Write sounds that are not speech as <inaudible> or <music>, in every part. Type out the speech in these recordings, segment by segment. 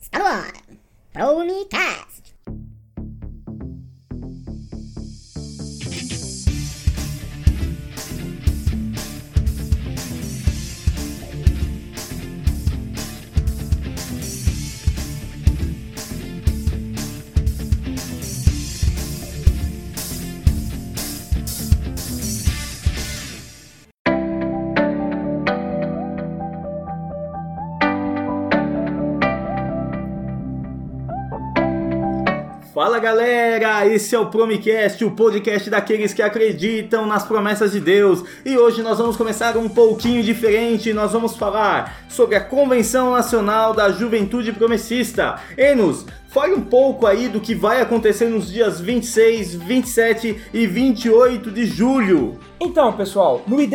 Está no ar. Pronicast. Fala galera, esse é o Promicast, o podcast daqueles que acreditam nas promessas de Deus. E hoje nós vamos começar um pouquinho diferente, nós vamos falar sobre a Convenção Nacional da Juventude Promessista. Enos, fale um pouco aí do que vai acontecer nos dias 26, 27 e 28 de julho. Então, pessoal, no ID+,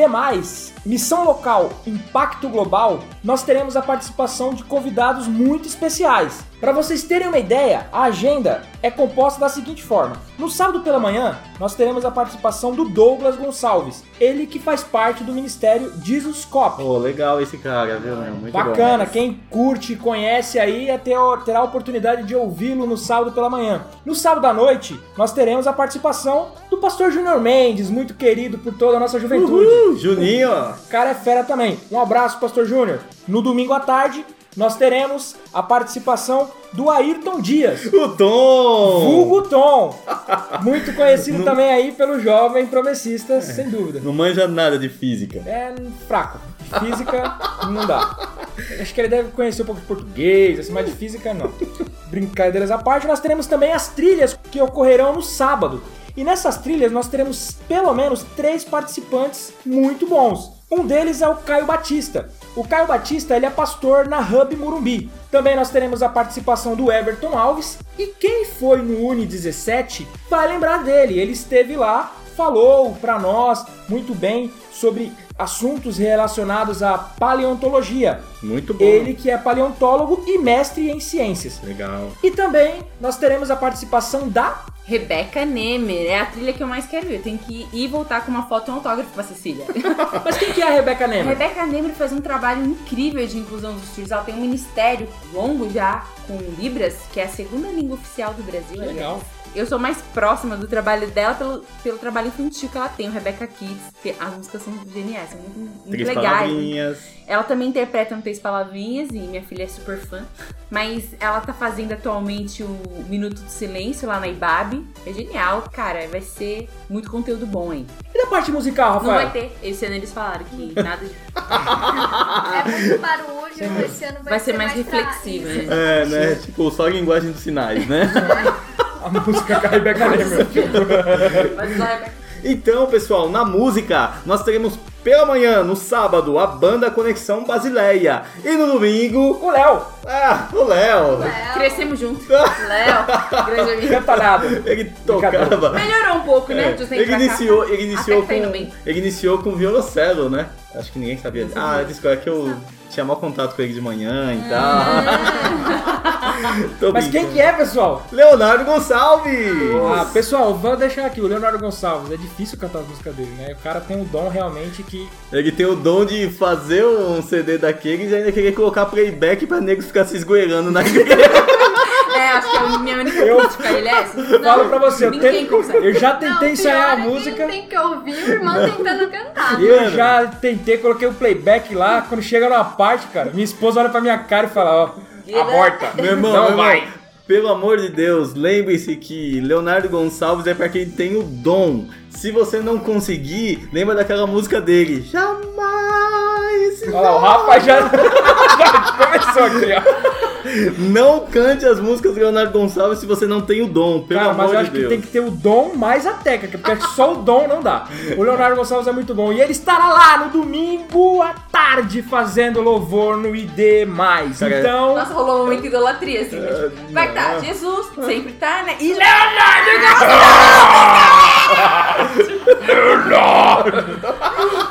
Missão Local Impacto Global, nós teremos a participação de convidados muito especiais. Para vocês terem uma ideia, a agenda é composta da seguinte forma: no sábado pela manhã, nós teremos a participação do Douglas Gonçalves, ele que faz parte do Ministério Jesus Cop. Oh, legal esse cara, viu, meu? Muito Bacana, bom. quem curte e conhece aí é ter- terá a oportunidade de ouvi-lo no sábado pela manhã. No sábado à noite, nós teremos a participação do pastor Júnior Mendes, muito querido por toda a nossa juventude. Uhul, Juninho, ó. O cara é fera também. Um abraço, Pastor Júnior. No domingo à tarde, nós teremos a participação do Ayrton Dias. o Tom. Vulgo Tom. Muito conhecido Não- também aí pelo jovem promessista, sem dúvida. Não manja nada de física. É fraco. Física, não dá. Acho que ele deve conhecer um pouco de português, assim, mas de física, não. Brincadeiras à parte, nós teremos também as trilhas que ocorrerão no sábado. E nessas trilhas nós teremos pelo menos três participantes muito bons. Um deles é o Caio Batista. O Caio Batista ele é pastor na Hub Murumbi. Também nós teremos a participação do Everton Alves. E quem foi no Uni 17 vai lembrar dele. Ele esteve lá, falou para nós muito bem sobre assuntos relacionados à paleontologia. Muito bom. Ele que é paleontólogo e mestre em ciências. Legal. E também nós teremos a participação da Rebeca Nemer, é a trilha que eu mais quero ver. Eu tenho que ir e voltar com uma foto e um autógrafo pra Cecília. <laughs> Mas quem que é a Rebeca A Nemer? Rebeca Nemer faz um trabalho incrível de inclusão dos surdos. Ela tem um ministério longo já com Libras, que é a segunda língua oficial do Brasil. aliás. Eu sou mais próxima do trabalho dela pelo, pelo trabalho infantil que ela tem, o Rebeca Kids. que As músicas são geniais, são muito, muito legais. palavrinhas. Ela também interpreta no Três Palavrinhas e minha filha é super fã. Mas ela tá fazendo atualmente o Minuto do Silêncio lá na Ibabe. É genial, cara. Vai ser muito conteúdo bom aí. E da parte musical, Não vai Rafael? ter. Esse ano eles falaram que <laughs> nada de. É muito barulho, esse ano vai, Vai ser mais pra reflexivo, isso. né? É, né? Tipo, só a linguagem dos sinais, né? <laughs> A música com a Rebeca Nemer. Mas a Rebeca- Então, pessoal, na música, nós teremos pela manhã, no sábado, a banda Conexão Basileia. E no domingo, o Léo, ah, o Léo. Léo, Crescemos juntos. <laughs> Léo, grande amigo. canta nada. Ele tocava. Melhorou um pouco, né? É, tempo ele iniciou, ele iniciou tá com, ele iniciou com violoncelo, né? Acho que ninguém sabia. Ah, desculpa, é que eu tinha mau contato com ele de manhã e tal. <laughs> Tô Mas quem que é, pessoal? Leonardo Gonçalves! Ah, pessoal, vou deixar aqui o Leonardo Gonçalves. É difícil cantar as músicas dele, né? O cara tem um dom realmente que. Ele tem o dom de fazer um CD daqueles e ainda querer colocar playback pra nego ficar se esgoelando na igreja. <laughs> Acho que é a minha única Eu- crítica a ele é essa. Falo pra você, eu, eu já Não, tentei pior ensaiar a é quem música. tem que ouvir o irmão tentando cantar. Eu já tentei, coloquei o playback lá. Quando chega numa parte, cara, minha esposa olha pra minha cara e fala: Ó, aborta. Meu irmão, Não meu irmão, vai. pelo amor de Deus, lembre-se que Leonardo Gonçalves é pra quem tem o dom. Se você não conseguir, lembra daquela música dele. Jamais. Olha lá, o Rafa já, <laughs> já começou aqui, ó. Não cante as músicas do Leonardo Gonçalves se você não tem o dom, pelo Cara, amor mas eu de acho que Deus. tem que ter o dom mais a técnica, porque que só o dom não dá. O Leonardo Gonçalves é muito bom. E ele estará lá no domingo à tarde fazendo louvor no ID. Cara, Então. Nossa, rolou um momento de idolatria, assim. Tipo, vai que tá. Jesus, sempre tá, né? E Leonardo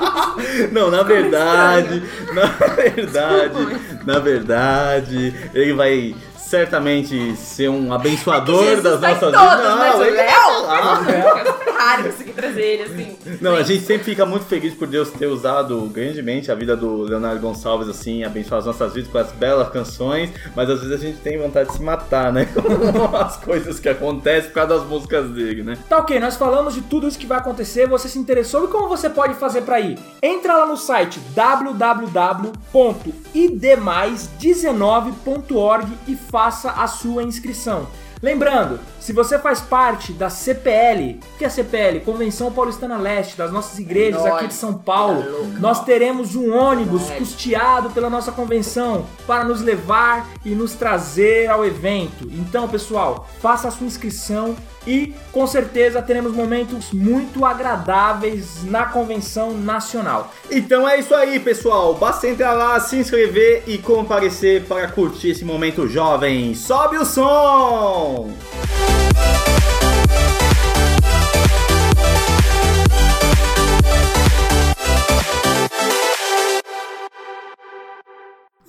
<laughs> <laughs> Não, na verdade, <laughs> na verdade, na verdade, ele vai certamente ser um abençoador Jesus das tá nossas vidas. mas o Léo-. É raro conseguir trazer ele assim. Não, a gente sempre fica muito feliz por Deus ter usado grandemente a vida do Leonardo Gonçalves, assim, abençoar as nossas vidas com as belas canções, mas às vezes a gente tem vontade de se matar, né? <laughs> Com as coisas que acontecem por causa das músicas dele, né? Tá ok, nós falamos de tudo isso que vai acontecer, você se interessou e como você pode fazer pra ir? Entra lá no site www.idmais19.org e faça a sua inscrição. Lembrando, se você faz parte da CPL, o que é a CPL? Convenção Paulistana Leste, das nossas igrejas aqui de São Paulo, nós teremos um ônibus custeado pela nossa convenção para nos levar e nos trazer ao evento. Então, pessoal, faça a sua inscrição e com certeza teremos momentos muito agradáveis na convenção nacional. Então é isso aí, pessoal. Basta entrar lá, se inscrever e comparecer para curtir esse momento jovem. Sobe o som!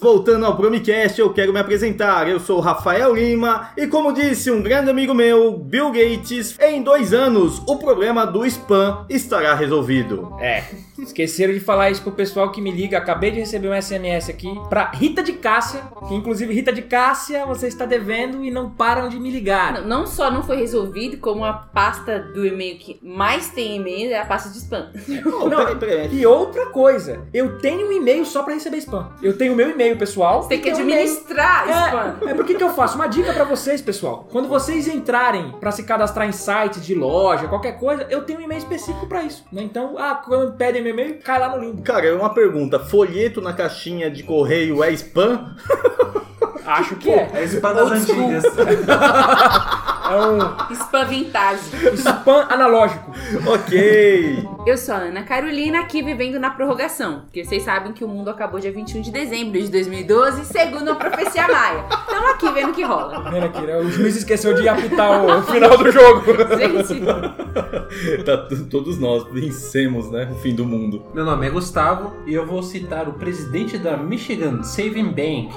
Voltando ao Promicast, eu quero me apresentar. Eu sou o Rafael Lima e, como disse um grande amigo meu, Bill Gates, em dois anos o problema do spam estará resolvido. É, esqueceram de falar isso pro pessoal que me liga. Acabei de receber um SMS aqui pra Rita de Cássia, que inclusive Rita de Cássia, você está devendo e não param de me ligar. Não, não só não foi resolvido, como a pasta do e-mail que mais tem e-mail é a pasta de spam. <laughs> Não, peraí, peraí. E outra coisa, eu tenho um e-mail só pra receber spam. Eu tenho o meu e-mail pessoal. Você tem que e-mail- administrar spam. É, é porque que eu faço uma dica pra vocês, pessoal. Quando vocês entrarem pra se cadastrar em sites de loja, qualquer coisa, eu tenho um e-mail específico pra isso. Né? Então, ah, quando pedem meu e-mail, cai lá no link. Cara, é uma pergunta. Folheto na caixinha de correio é spam? <laughs> Acho que é. É spam das antigas. <laughs> É um Spam vintage. spam analógico. ok. Eu sou a Ana Carolina, aqui vivendo na prorrogação. Porque vocês sabem que o mundo acabou dia 21 de dezembro de 2012, segundo a profecia maia. Estamos aqui vendo o que rola. Vendo aqui, né? O juiz esqueceu de apitar o <laughs> final do jogo. Gente, <laughs> Tá, todos nós vencemos, né? O fim do mundo. Meu nome é Gustavo e eu vou citar o presidente da Michigan Saving Bank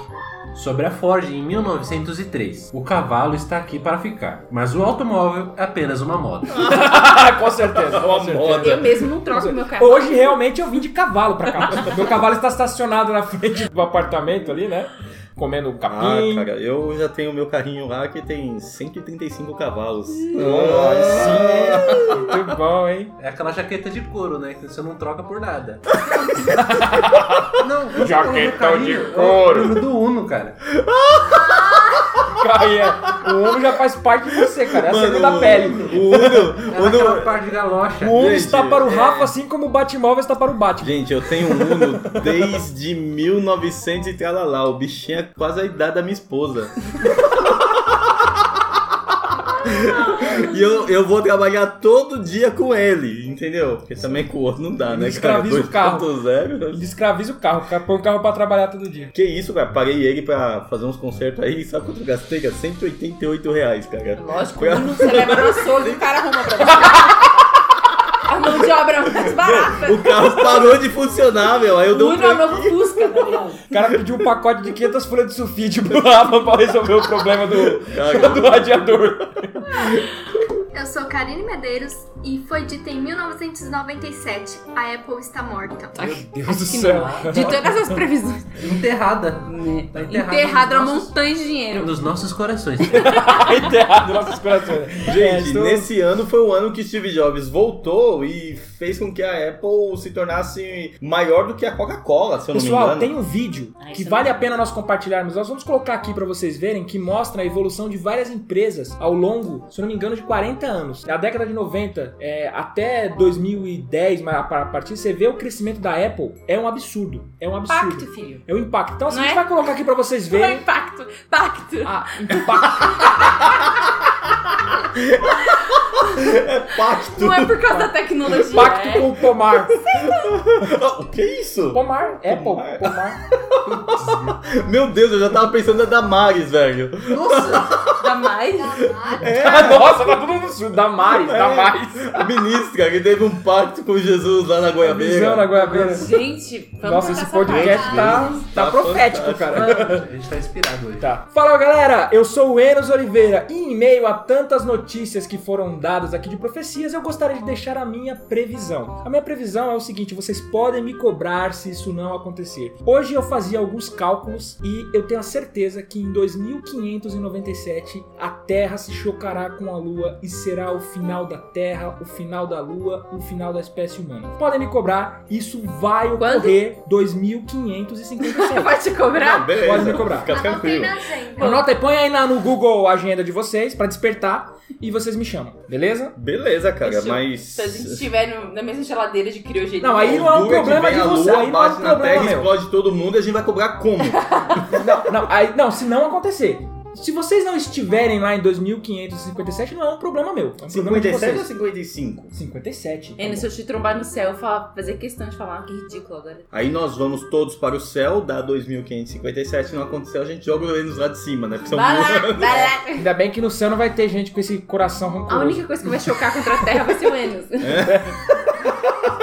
sobre a Ford em 1903. O cavalo está aqui para ficar, mas o automóvel é apenas uma moda. <laughs> com certeza. Com certeza. eu mesmo não troco meu carro. Hoje realmente eu vim de cavalo pra cá. Meu cavalo está estacionado na frente do apartamento ali, né? Comendo um Ah, capim. cara, eu já tenho meu carrinho lá que tem 135 cavalos. Olha, sim, muito bom, hein? É aquela jaqueta de couro, né? Que você não troca por nada. <laughs> não, Jaquetão de o couro. do Uno, cara. <laughs> Cara, é, o Uno já faz parte de você, cara. É a segunda pele. O Uno, É Uno... parte de galocha. O Uno Gente, está para o Rafa, assim como o Batmóvel está para o Batman. Gente, eu tenho um Uno desde 1900 e tralalá. O bichinho é quase a idade da minha esposa. E eu, eu vou trabalhar todo dia com ele, entendeu? Porque também com o outro não dá, né? Escraviza o carro. 2.0. Ele escraviza o carro, põe o carro pra trabalhar todo dia. Que isso, cara? Parei ele pra fazer uns concertos aí. Sabe quanto eu gastei? cara? 188 reais, cara. Lógico, Foi a- quando você leva no açougue, o cara arruma pra você. <laughs> Mão de obra mais barata. O carro parou de funcionar, meu. Aí eu dei O um Uno é o novo Fusca, tá ligado? O cara pediu um pacote de 500 folhas de sulfite pro Rafa <laughs> pra resolver o problema do, do radiador. Eu sou Karine Medeiros e foi dito em 1997: a Apple está morta. Meu Deus do céu. De todas as previsões. <laughs> Enterrada. Tá enterrada nos uma nossos- montanha de dinheiro. Nos nossos corações. <laughs> Enterrado nos nossos corações. É, Gente, nesse ano foi o ano que Steve Jobs voltou e fez com que a Apple se tornasse maior do que a Coca-Cola, se eu não me Pessoal, engano. tem um vídeo Ah, que vale não. a pena nós compartilharmos. Nós vamos colocar aqui pra vocês verem que mostra a evolução de várias empresas ao longo, se eu não me engano, de 40 anos. Na década de 90 é, até 2010, mas a partir você vê o crescimento da Apple, é um absurdo. É um absurdo. Impacto, filho. É um impacto. Então assim, Não a gente é? vai colocar aqui pra vocês Não é verem. impacto. Pacto. Ah, impacto. <laughs> Pacto! Não é por causa da tecnologia. Impacto é. com o pomar. o que é isso? Pomar, Apple, Pomar. pomar. <laughs> Meu Deus, eu já tava pensando na Damares, velho. Nossa! Jamais. <laughs> Nossa, tá todo mundo sul. Damares, Damares. A ministra que teve um pacto com Jesus lá na Visão na Goiabeira. Goiabeira. Gente, vamos Nossa, esse podcast tá, tá Tá profético, cara. A gente tá inspirado hoje. Tá. Fala galera, eu sou o Enos Oliveira e em meio a tantas notícias que foram dadas aqui de profecias, eu gostaria de deixar a minha previsão. A minha previsão é o seguinte: vocês podem me cobrar se isso não acontecer. Hoje eu fazia alguns cálculos e eu tenho a certeza que em 2597 a Terra se chocará com a Lua e será o final da Terra, o final da Lua, o final da espécie humana. Podem me cobrar, isso vai Quando? ocorrer 2557. <laughs> Vai te Não, cobrar? beleza. Pode me cobrar. Fica tranquilo. Anota aí, põe aí na- no Google a agenda de vocês pra despertar e vocês me chamam, beleza? Beleza, cara, mas. Se a gente estiver no- na mesma geladeira de criogenia. Não, aí não é um problema de você, lua, aí não é um bate na problema terra, meu. explode todo mundo e a gente vai cobrar como? <laughs> Não, não, aí, não, se não acontecer. Se vocês não estiverem lá em 2557, não é um problema meu. É um problema de 57 ou vocês. 55? 57. tá bom. se eu te trombar no céu, eu falar, fazer questão de falar que ridículo agora. Aí nós vamos todos para o céu, dá 2557, não aconteceu, a gente joga eles lá de cima, né? Porque são Vai lá, duas- vai lá. Ainda bem que no céu não vai ter gente com esse coração A rancoroso. única coisa que vai chocar contra a terra vai ser o Enos. <laughs> <laughs>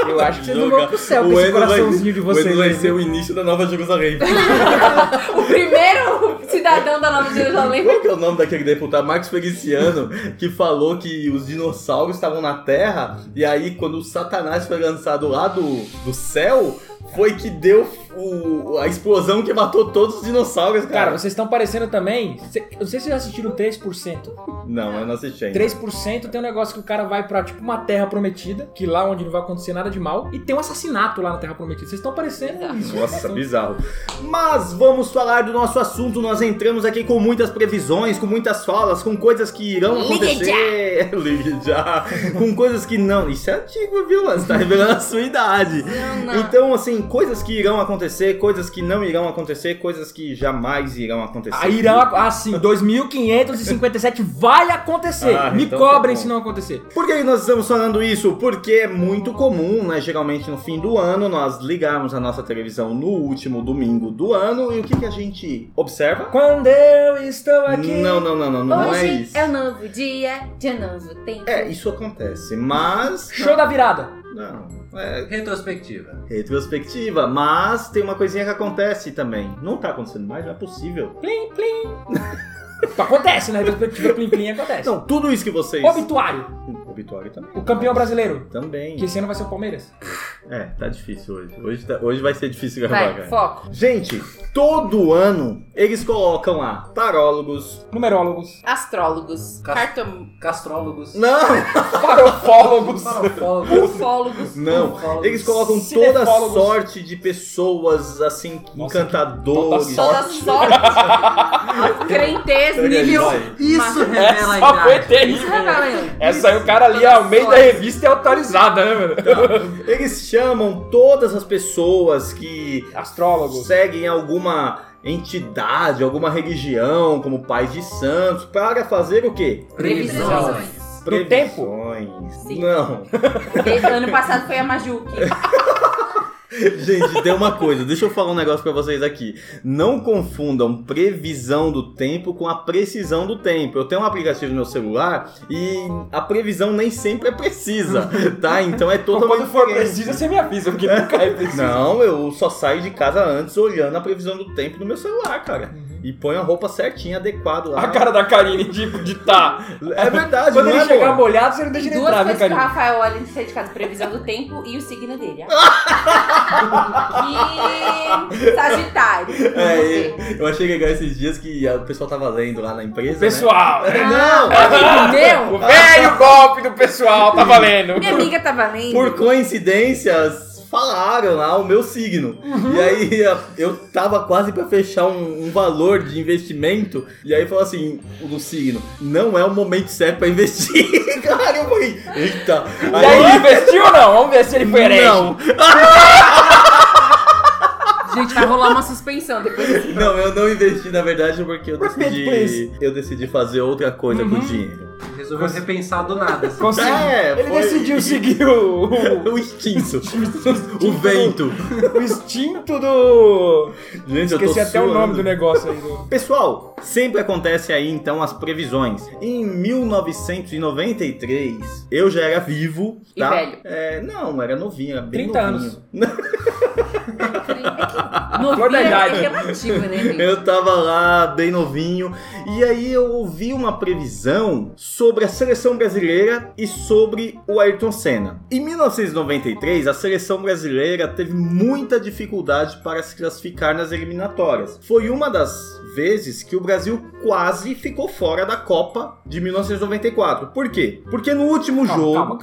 Eu acho que vocês não vão pro céu com o esse Enos vai- coraçãozinho de O vocês. Enos vai aí, ser o início da Nova Jerusalém. <laughs> o primeiro cidadão da Nova Jerusalém. Qual que é o nome daquele deputado, Marcos Feliciano, que falou que os dinossauros estavam na Terra e aí quando o Satanás foi lançado lá do, do céu, foi que deu o- a explosão que matou todos os dinossauros, cara. Cara, vocês estão parecendo também. cê- Eu não sei se vocês já assistiram 3%. Não, eu não assisti ainda. 3% tem um negócio que o cara vai pra, tipo, uma terra prometida, que lá onde não vai acontecer nada de mal, e tem um assassinato lá na terra prometida. Vocês estão parecendo isso. Nossa, bizarro. Mas vamos falar do nosso assunto. Nós entramos aqui com muitas previsões, com muitas falas, com coisas que irão acontecer. <laughs> Ligue já. com coisas que não. Isso é antigo, viu? Você tá revelando a sua idade. Não, não. Então, assim, coisas que irão acontecer, coisas que não irão acontecer, coisas que jamais irão acontecer. Aí irão, ah, sim, 2557 vai acontecer. Ah, Me então tá cobrem bom. se não acontecer. Por que nós estamos falando isso? Porque é muito comum, né? Geralmente no fim do ano, nós ligarmos a nossa televisão no último domingo do ano e o que, que a gente observa? Quando eu estou aqui. Não, não, não, não, não é Hoje isso. é um novo dia de um novo tempo. É, isso acontece, mas. Show da virada. Não, é Retrospectiva. retrospectiva, mas tem uma coisinha que acontece também. Não tá acontecendo mais, não é possível. Plim, plim. <laughs> Acontece, né? Retrospectiva plim, plim acontece. Não, tudo isso que vocês. Obituário. Obituário também. O campeão brasileiro. Também. Que esse ano vai ser o Palmeiras. É, tá difícil hoje. Hoje, tá- hoje vai ser difícil gravar, Vai, cara. foco. Gente, todo ano eles colocam lá tarólogos. Numerólogos. Astrólogos, Cas- cartom... Castrólogos. Não! Farofólogos. Farofólogos. ufólogos. Não, Ufólogos. eles colocam toda sorte de pessoas assim, Nossa, encantadores. toda Toda sorte. A crentez nível... Isso revela a idade. Isso, galera. Essa aí o cara ali, ó, o meio da revista é atualizada, né, mano? <laughs> Eles chamam todas as pessoas que Astrólogos. seguem alguma entidade, alguma religião, como pais de santos, para fazer o quê? Previsões. Pro tempo? Previsões. Sim. Não. Desde ano passado foi a Majuki. <laughs> Gente, tem uma coisa, deixa eu falar um negócio pra vocês aqui. Não confundam previsão do tempo com a precisão do tempo. Eu tenho um aplicativo no meu celular e a previsão nem sempre é precisa, tá? Então é Então, totalmente quando for diferente. preciso, você me avisa, porque nunca é preciso. Não, eu só saio de casa antes olhando a previsão do tempo no meu celular, cara. E ponho a roupa certinha, adequado lá. A cara da Karine de, de tá. É verdade, Quando ele é, chegar amor? molhado, você não deixa ele Duas entrar, viu, coisas que o Karine? Rafael olha antes de sair de casa. Previsão do tempo e o signo dele. <laughs> E... Sagitário. É, Você. e- eu achei legal esses dias que o pessoal tava lendo lá na empresa. Pessoal! Né? Ah, Não! Entendeu? <laughs> O velho golpe do pessoal, tá valendo. Minha amiga tá valendo. Por coincidências, falaram lá o meu signo. Uhum. E aí eu tava quase pra fechar um, um valor de investimento. E aí falou assim: o do signo, não é o momento certo pra investir. <laughs> Cara, eu falei, eita. E aí, ele investiu ou não? Vamos ver se ele foi herege. não, <laughs> Gente, vai rolar uma suspensão depois não, eu não investi na verdade porque eu decidi, eu decidi fazer outra coisa com o dinheiro. Resolveu repensar do nada. assim. Consegui- É, ele foi- decidiu <laughs> seguir o, o, O instinto, o vento. o instinto do. Gente, Esqueci até o suando. nome do negócio aí. Do... Pessoal, Sempre acontece aí então as previsões. Em 1993, eu já era vivo, E tá? velho. É, não, era novinho, era bem 30 novinho. anos. Novinho <laughs> é relativo, né, gente? Eu tava lá, bem novinho, e aí eu ouvi uma previsão sobre a seleção brasileira e sobre o Ayrton Senna. Em 1993, a seleção brasileira teve muita dificuldade para se classificar nas eliminatórias. Foi uma das vezes que o Brasil quase ficou fora da Copa de 1994. Por quê? Porque no último Calma, jogo. calma,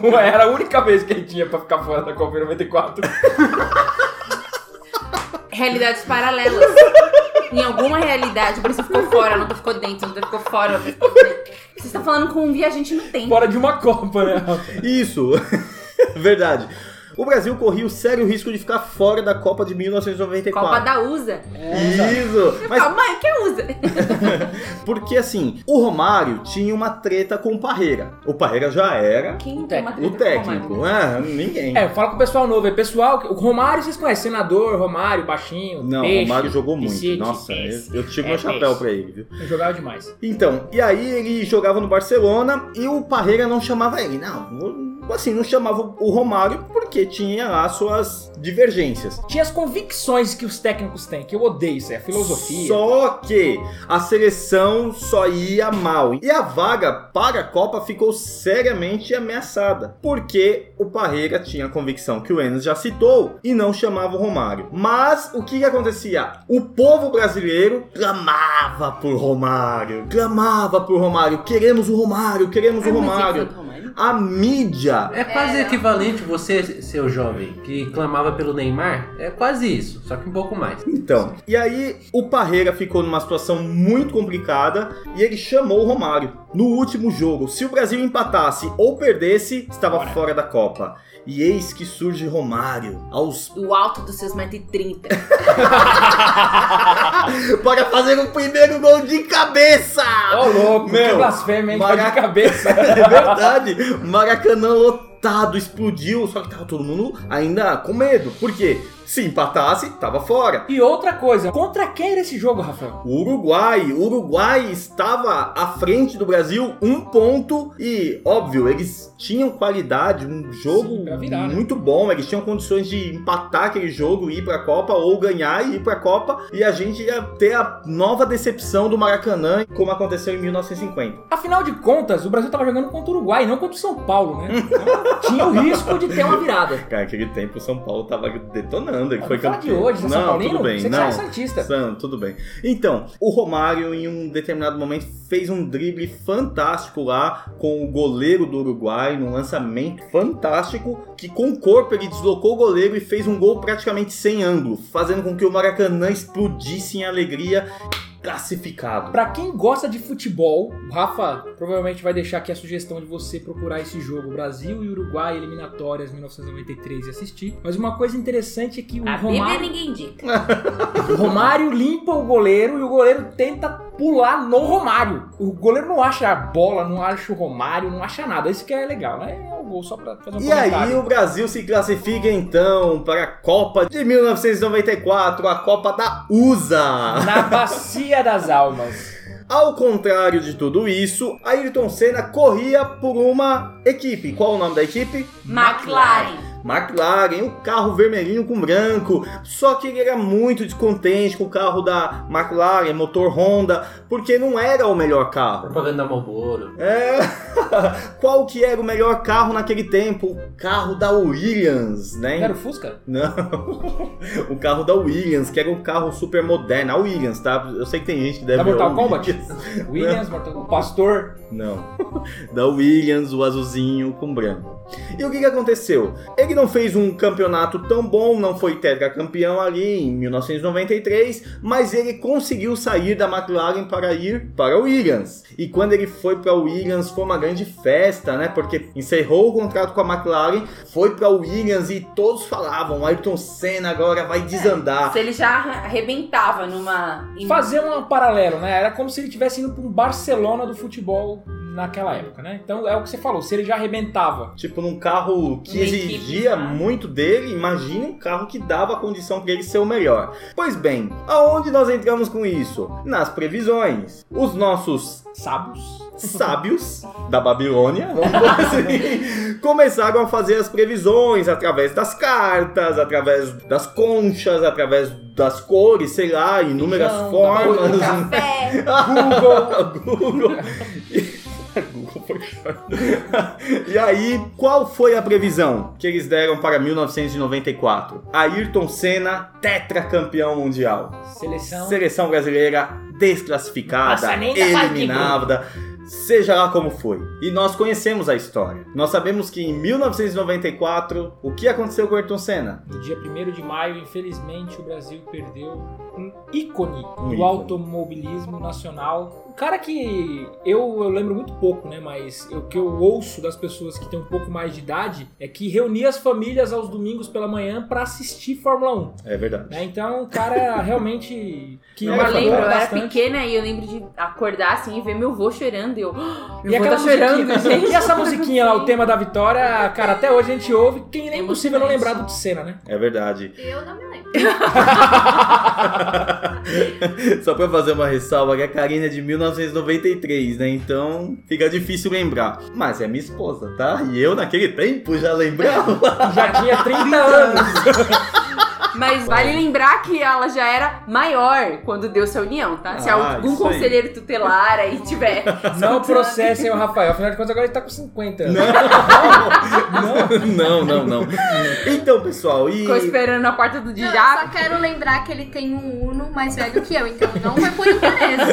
calma. <laughs> Era a única vez que ele tinha pra ficar fora da Copa em 94. <laughs> Realidades paralelas. <laughs> Em alguma realidade, o Brasil ficou fora, não ficou dentro, não ficou fora, não ficou dentro. Vocês estão falando com um viajante no tempo. Fora de uma Copa, né? Isso, <laughs> verdade. O Brasil corria o sério risco de ficar fora da Copa de 1994. Copa da USA. Isso! Mas Calma, mãe, que USA? <laughs> porque assim, o Romário tinha uma treta com o Parreira. O Parreira já era Quem tem uma o treta com técnico, Romário? né? Ninguém. É, fala com o pessoal novo. É pessoal, o Romário vocês conhecem, senador, Romário, baixinho. Não, o peixe, Romário jogou muito. piscite, Nossa, eu, peixe. eu tiro É, meu chapéu peixe. pra ele, viu? Eu jogava demais. Então, e aí ele jogava no Barcelona e o Parreira não chamava ele. Não, assim, não chamava o Romário porque tinha lá suas divergências. Tinha as convicções que os técnicos têm, que eu odeio isso, é a filosofia. Só que a seleção só ia mal. E a vaga para a Copa ficou seriamente ameaçada. Porque o Parreira tinha a convicção que o Enes já citou e não chamava o Romário. Mas o que, que acontecia? O povo brasileiro clamava por Romário. Clamava por Romário. Queremos o Romário, queremos o Ah, Romário. A mídia É quase equivalente você, seu jovem, que clamava pelo Neymar. É quase isso, só que um pouco mais. Então, e aí o Parreira ficou numa situação muito complicada e ele chamou o Romário. No último jogo, se o Brasil empatasse ou perdesse, estava Fora. fora da Copa. E eis que surge Romário aos O alto dos seus 1,30m. para <laughs> fazer o primeiro gol de cabeça. Ô, louco, Meu, que blasfêmia, hein? Maraca... de cabeça. <laughs> É verdade. Maracanã lotado, explodiu, só que tava todo mundo ainda com medo. Por quê? Se empatasse, tava fora. E outra coisa, contra quem era esse jogo, Rafael? O Uruguai, o Uruguai estava à frente do Brasil um ponto e óbvio eles tinham qualidade, um jogo Sim, pra virar, né? muito bom, eles tinham condições de empatar aquele jogo, ir para a Copa ou ganhar e ir para a Copa e a gente ia ter a nova decepção do Maracanã como aconteceu em 1950. Afinal de contas, o Brasil tava jogando contra o Uruguai, não contra o São Paulo, né? Então, <laughs> tinha o risco de ter uma virada. Cara, aquele tempo o São Paulo tava detonando, ele Mas foi fala de campeão. hoje, você é não, Paulino? tudo bem, Você que não. é Santista. Sam, tudo bem. Então, o Romário, em um determinado momento, fez um drible fantástico lá com o goleiro do Uruguai, num lançamento fantástico, que com o corpo ele deslocou o goleiro e fez um gol praticamente sem ângulo, fazendo com que o Maracanã explodisse em alegria. Classificado. Pra quem gosta de futebol, o Rafa provavelmente vai deixar aqui a sugestão de você procurar esse jogo Brasil e Uruguai eliminatórias 1993 e assistir. Mas uma coisa interessante é que o A Romário, ninguém indica. o <laughs> Romário limpa o goleiro e o goleiro tenta pular no Romário. O goleiro não acha a bola, não acha o Romário, não acha nada. Isso que é legal, né? É o gol só pra fazer um E comentário. aí o Brasil se classifica então para a Copa de 1994, a Copa da USA. Na bacia das almas. Ao contrário de tudo isso, Ayrton Senna corria por uma equipe. Qual o nome da equipe? McLaren. McLaren, o carro vermelhinho com branco. Só que ele era muito descontente com o carro da McLaren, motor Honda, porque não era o melhor carro. Propaganda Marlboro. É. <laughs> Qual que era o melhor carro naquele tempo? O carro da Williams, né? Era o Fusca? Não. <laughs> o carro da Williams, que era um carro super moderno. A Williams, tá? Eu sei que tem gente que deve Da <laughs> Mortal Kombat? Williams, Mortal- o Pastor. Não. Da Williams, o azulzinho com branco. E o que, que aconteceu? Ele não fez um campeonato tão bom, não foi tetracampeão ali em 1993, mas ele conseguiu sair da McLaren para ir para o Williams. E quando ele foi para o Williams foi uma grande festa, né? Porque encerrou o contrato com a McLaren, foi para o Williams e todos falavam: Ayrton Senna agora vai desandar. Se ele já arrebentava numa. Fazer um paralelo, né? Era como se ele tivesse indo para um Barcelona do futebol naquela época, né? Então é o que você falou, se ele já arrebentava Tipo, num carro que equipe dependia muito dele, imagine um carro que dava a condição para ele ser o melhor. Pois bem, aonde nós entramos com isso? Nas previsões. Os nossos Sábios. sábios da Babilônia, vamos dizer <laughs> assim, começaram a fazer as previsões através das cartas, através das conchas, através das cores, sei lá, inúmeras Feijão, formas. Café. <laughs> Google. Google. <laughs> Google foi E aí, qual foi a previsão que eles deram para 1994? Ayrton Senna, tetracampeão mundial. Seleção. Seleção brasileira desclassificada, eliminada, seja lá como foi. E nós conhecemos a história. Nós sabemos que em 1994, o que aconteceu com o Ayrton Senna? No dia 1 de maio, infelizmente, o Brasil perdeu um ícone Um do ícone. automobilismo nacional. Um cara que eu, eu lembro muito pouco, né? Mas o que eu ouço das pessoas que têm um pouco mais de idade é que reunia as famílias aos domingos pela manhã pra assistir Fórmula 1. É verdade. né? Então, um cara realmente que Eu lembro, eu era pequena e eu lembro de acordar assim e ver meu avô chorando. E eu, "Ah, <gasps> E meu avô aquela tá chorando, gente. e essa musiquinha lá, o tema da vitória, cara, até hoje a gente ouve. Quem é impossível não lembrar do Senna, né? É verdade. Eu não me lembro. <laughs> <laughs> Só pra fazer uma ressalva, que a Karine é de 1993, né? Então fica difícil lembrar. Mas é minha esposa, tá? E eu naquele tempo já lembrava. Já tinha 30 anos. <laughs> Mas <laughs> vale lembrar que ela já era maior quando deu essa união, tá? Se Ah, algum isso aí. conselheiro tutelar aí tiver. <laughs> Não processem o Rafael, afinal de contas agora ele tá com 50 anos. <laughs> não, não, não. Então, pessoal, e. Ficou esperando na porta do Não, eu Dijá. só quero lembrar que ele tem um Uno mais velho que eu, então não foi por interesse.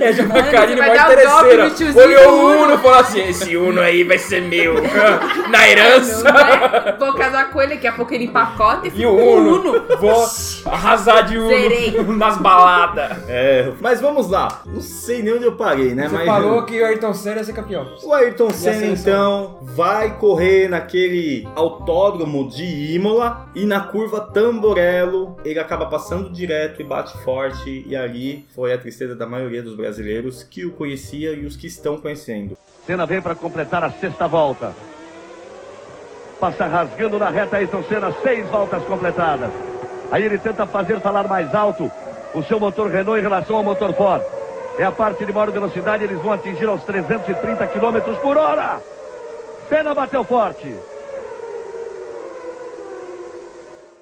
É, já uma carinha golpe interesseira. Olhou o Uno e falou assim: esse Uno aí vai ser meu. <laughs> Na herança. Não, né? Vou casar com ele, daqui a pouco ele empacota e E fica o com o Uno. Uno. Vou arrasar de. Uno <laughs> nas baladas. É, mas vamos lá. Não sei nem onde eu parei, né? Você mas falou que o Ayrton Senna ia ser campeão. O Ayrton Senna, então, vai correr naquele autódromo de Imola e na curva Tamborello ele acaba passando direto e bate forte. E ali foi a tristeza da maioria dos brasileiros que o conhecia e os que estão conhecendo. Senna vem para completar a sexta volta. Passa rasgando na reta Ayrton Senna, seis voltas completadas. Aí ele tenta fazer falar mais alto o seu motor Renault em relação ao motor Ford. É a parte de maior velocidade, eles vão atingir aos 330 km por hora. Senna bateu forte.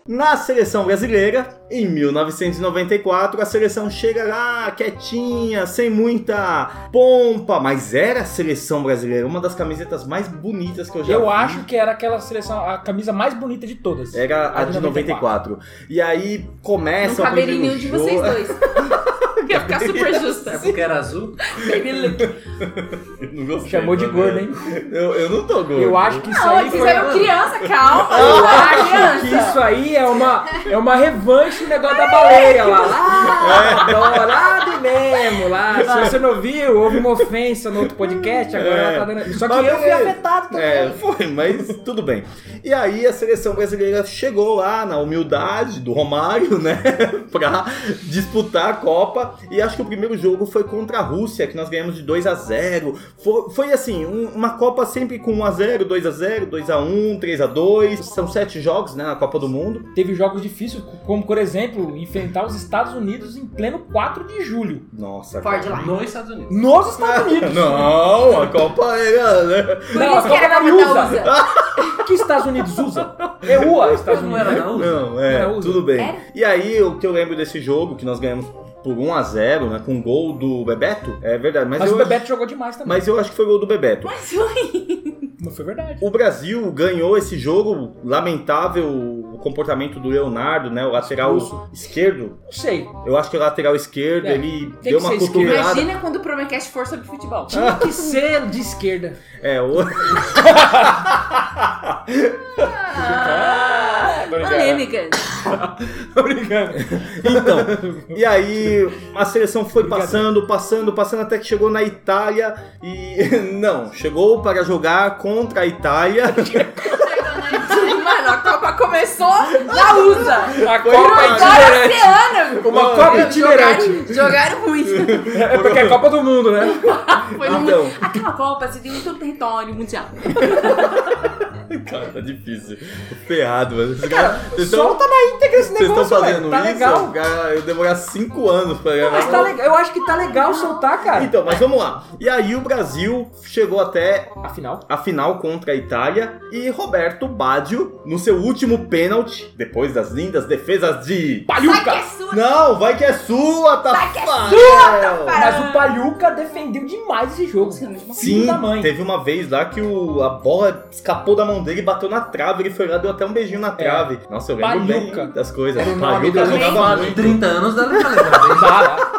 Na seleção brasileira, em 1994, a seleção chega lá quietinha, sem muita pompa, mas era a seleção brasileira, uma das camisetas mais bonitas que eu já vi. Eu acho que era aquela seleção, a camisa mais bonita de todas. Era a de 94. E aí Não começa o caberia em primeiro nenhum de jogo. vocês dois. <laughs> Ia ficar super justa. É porque era azul? Baby look. Eu não gostei, Chamou de né? gordo, hein? Eu, eu não tô gordo. Eu acho que isso Não, aí vocês foi... eram criança, calma. Eu Ah, acho criança. que isso aí é uma, é uma revanche do negócio da baleia lá. Lá, dourado mesmo, lá. Se você não viu, houve uma ofensa no outro podcast, agora É. ela tá dando. Só que Mas eu fui afetado também. É, foi, mas tudo bem. E aí a seleção brasileira chegou lá na humildade do Romário, né? <laughs> pra disputar a Copa. E acho que o primeiro jogo foi contra a Rússia, que nós ganhamos de 2 a 0 Foi, foi assim, um- uma Copa sempre com 1x0, 2x0, 2x1, 3x2. São sete jogos, né? Na Copa do Mundo. Teve jogos difíceis, como por exemplo, enfrentar os Estados Unidos em pleno 4 de julho. Nossa, Ford cara. Nos Estados Unidos. Nos Estados Unidos. <laughs> Não, a Copa era, né? Por Não, a era Copa não botar usa. usa. <laughs> que Estados Unidos usa? EUA, Estados Não Unidos. era né? não? Não, é, Não, usa. tudo bem. Era? E aí, o que eu lembro desse jogo, que nós ganhamos por 1x0, né? Com um gol do Bebeto, é verdade. Mas, Mas, eu, o Bebeto jogou demais também. mas eu acho que foi gol do Bebeto. Mas foi. Não foi verdade. O Brasil ganhou esse jogo, lamentável o comportamento do Leonardo, né? O lateral Expulso. esquerdo. Não sei. Eu acho que o lateral esquerdo, É, ele tem deu uma cotovelada. Imagina quando o Promecast for sobre futebol. Tinha <laughs> que ser de esquerda. É, o... <laughs> Ah, polêmica. Tô brincando. Então, e aí a seleção foi passando, passando, passando até que chegou na Itália e <laughs> não, chegou para jogar contra a Itália. <laughs> Mano, a Copa começou, já usa. A Copa demais. Agora itinerante. oceano. Uma Copa itinerante. Jogaram, jogaram muito. É porque é Copa do Mundo, né? <laughs> Foi no Então. mundo. Aquela Copa se tem em todo o território mundial. <laughs> Cara, tá difícil. Tô ferrado, mano. Esses Cara, caras- vocês tão- solta na íntegra esse Vocês estão negócio, fazendo. Tá isso? legal. Cara, eu demorar 5 anos pra gravar. Mas tá legal. Eu acho que tá legal soltar, cara. Então, mas vamos lá. E aí o Brasil chegou até Afinal. a final contra a Itália e Roberto Baggio, no seu último pênalti, depois das lindas defesas de... Sai que é Palhuca! sua. Não, vai que é sua, Vai que é Tafarel! Mas o Palhuca defendeu demais esse jogo. Sim, da mãe. teve uma vez lá que o, a bola escapou da mão dele e bateu na trave. Ele foi lá, deu até um beijinho na trave. Nossa, eu lembro Palhuca. bem das coisas. Era o Palhuca jogava muito. 30 anos dá pra lembrar. Dá, dá.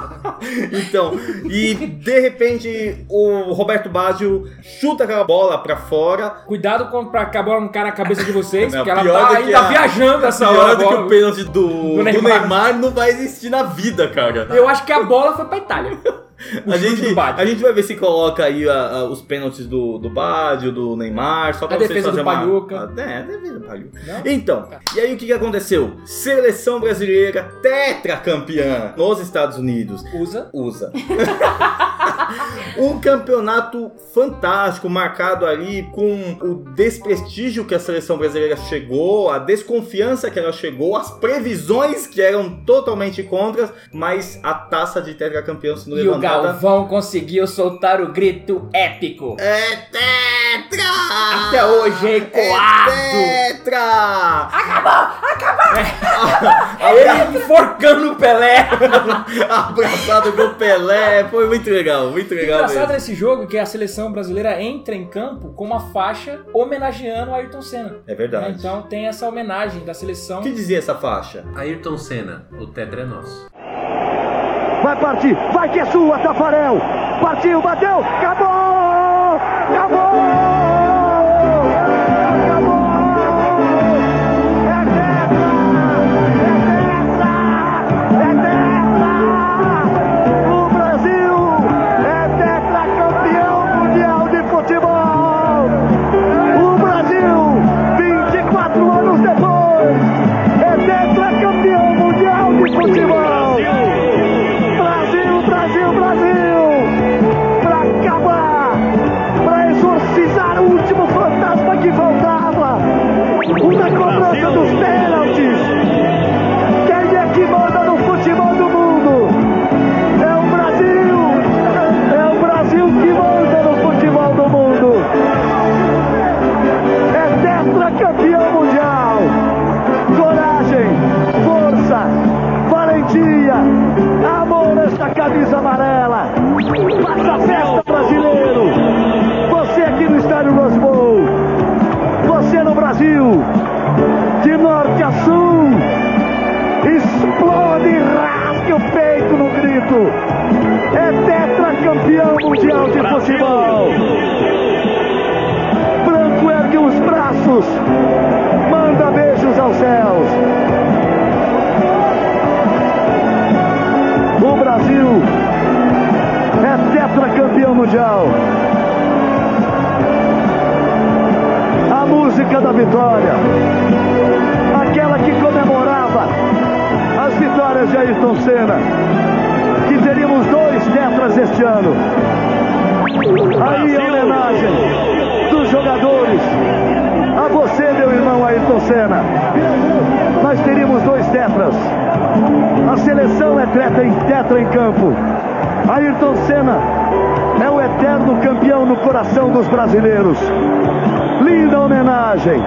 Então, e de repente o Roberto Baggio chuta aquela bola pra fora. Cuidado com, pra que a bola não cair na cabeça de vocês, Não, porque ela pior tá do que ainda a- viajando essa Pior hora. a do que o pênalti do, do Neymar. Neymar. não vai existir na vida, cara. Eu acho que a bola foi pra Itália. <laughs> A gente, do a gente vai ver se coloca aí a- a- os pênaltis do, do Baggio, do Neymar, só pra A vocês defesa do fazerem uma- Palhuca. a- É, a defesa do Palhuca. Não? Então, e aí o que, que aconteceu? Seleção brasileira tetracampeã nos Estados Unidos. Usa. Usa. <laughs> um campeonato fantástico, marcado ali com o desprestígio que a seleção brasileira chegou, a desconfiança que ela chegou, as previsões que eram totalmente contras, mas a taça de tetracampeão sendo E o levantada. Galvão conseguiu soltar o grito épico. É tetra! Até hoje é ecoado. É tetra! Ele enforcando o Pelé. <laughs> Abraçado com o Pelé, foi muito legal, muito O legal engraçado mesmo. nesse jogo é que a seleção brasileira entra em campo com uma faixa homenageando o Ayrton Senna. É verdade. Né? Então tem essa homenagem da seleção. O que dizia essa faixa? Ayrton Senna, o tetra é nosso. Vai partir, vai que é sua, Tafarel. Partiu, bateu, acabou! Acabou! Acabou! Coração dos brasileiros. Linda homenagem.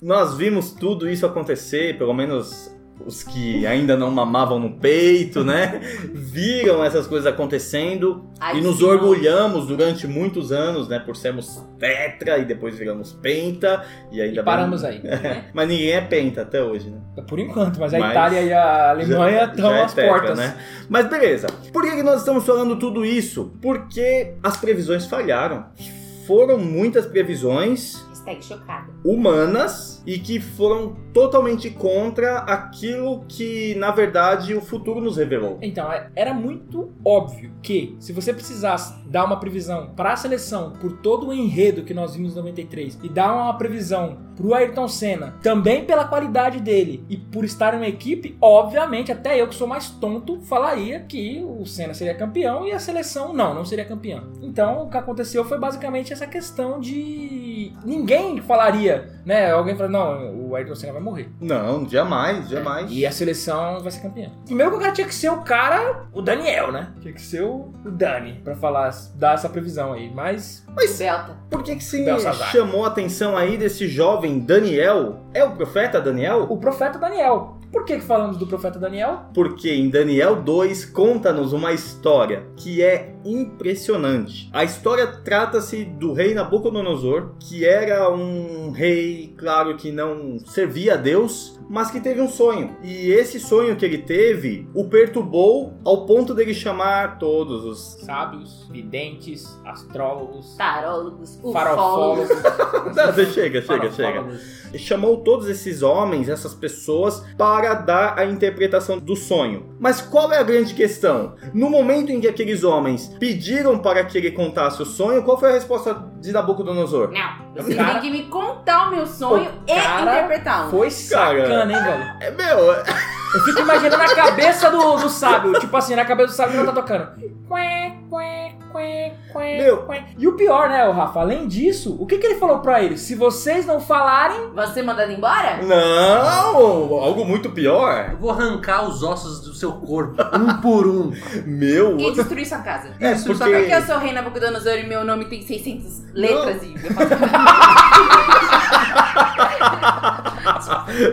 Nós vimos tudo isso acontecer, pelo menos os que ainda não mamavam no peito, né? Viram essas coisas acontecendo Ai, e nos sim. orgulhamos durante muitos anos, né? Por sermos tetra e depois viramos penta e ainda E paramos bem- aí. <laughs> Mas ninguém é penta até hoje, né? Por enquanto, mas a Mas Itália e a Alemanha estão é às tetra, portas. né? Mas beleza. Por que, que nós estamos falando tudo isso? Porque as previsões falharam. Foram muitas previsões Hashtag chocada. humanas e que foram totalmente contra aquilo que, na verdade, o futuro nos revelou. Então, é- era muito óbvio que se você precisasse dar uma previsão para a seleção por todo o enredo que nós vimos em 93 e dar uma previsão pro Ayrton Senna, também pela qualidade dele e por estar em uma equipe, obviamente, até eu que sou mais tonto, falaria que o Senna seria campeão e a seleção não, não seria campeã. Então, o que aconteceu foi basicamente essa questão de ninguém falaria, né? Alguém fala, não, o Ayrton Senna vai morrer. Não, jamais, jamais. E a seleção vai ser campeã. Primeiro que o cara tinha que ser o cara, o Daniel, né? Tinha que ser o, o Dani pra falar, dar essa previsão aí. Mas Belta. Por que, que se Belsazar. chamou a atenção aí desse jovem Daniel? É o profeta Daniel? o profeta Daniel. Por que, que falamos do profeta Daniel? Porque em Daniel 2 conta-nos uma história que é impressionante. A história trata-se do rei Nabucodonosor, que era um rei, claro que não servia a Deus, mas que teve um sonho. E esse sonho que ele teve o perturbou ao ponto dele chamar todos os Sábios, videntes, astrólogos, Tarólogos, farofólogos. <laughs> Não, chega, chega, Fala, chega. E chamou todos esses homens, essas pessoas, para dar a interpretação do sonho. Mas qual é a grande questão? No momento em que aqueles homens pediram para que ele contasse o sonho, qual foi a resposta de Nabucodonosor? Não, você Cara- tem que me contar o meu sonho O e cara interpretá-lo. Foi sacana, hein, velho? É meu, Eu fico imaginando a cabeça do, do sábio. Tipo assim, na cabeça do sábio ela tá tocando. Quê, quê, quê, quê, Meu. quê. E o pior, né, o Rafa? Além disso, o que, que ele falou pra eles? Se vocês não falarem. Você mandado embora? não, algo muito pior. Eu vou arrancar os ossos do seu corpo, um por um. Meu, E destruir sua casa. é Só porque porque eu sou rei Nabucodonosor e meu nome tem 600 letras e eu faço <laughs>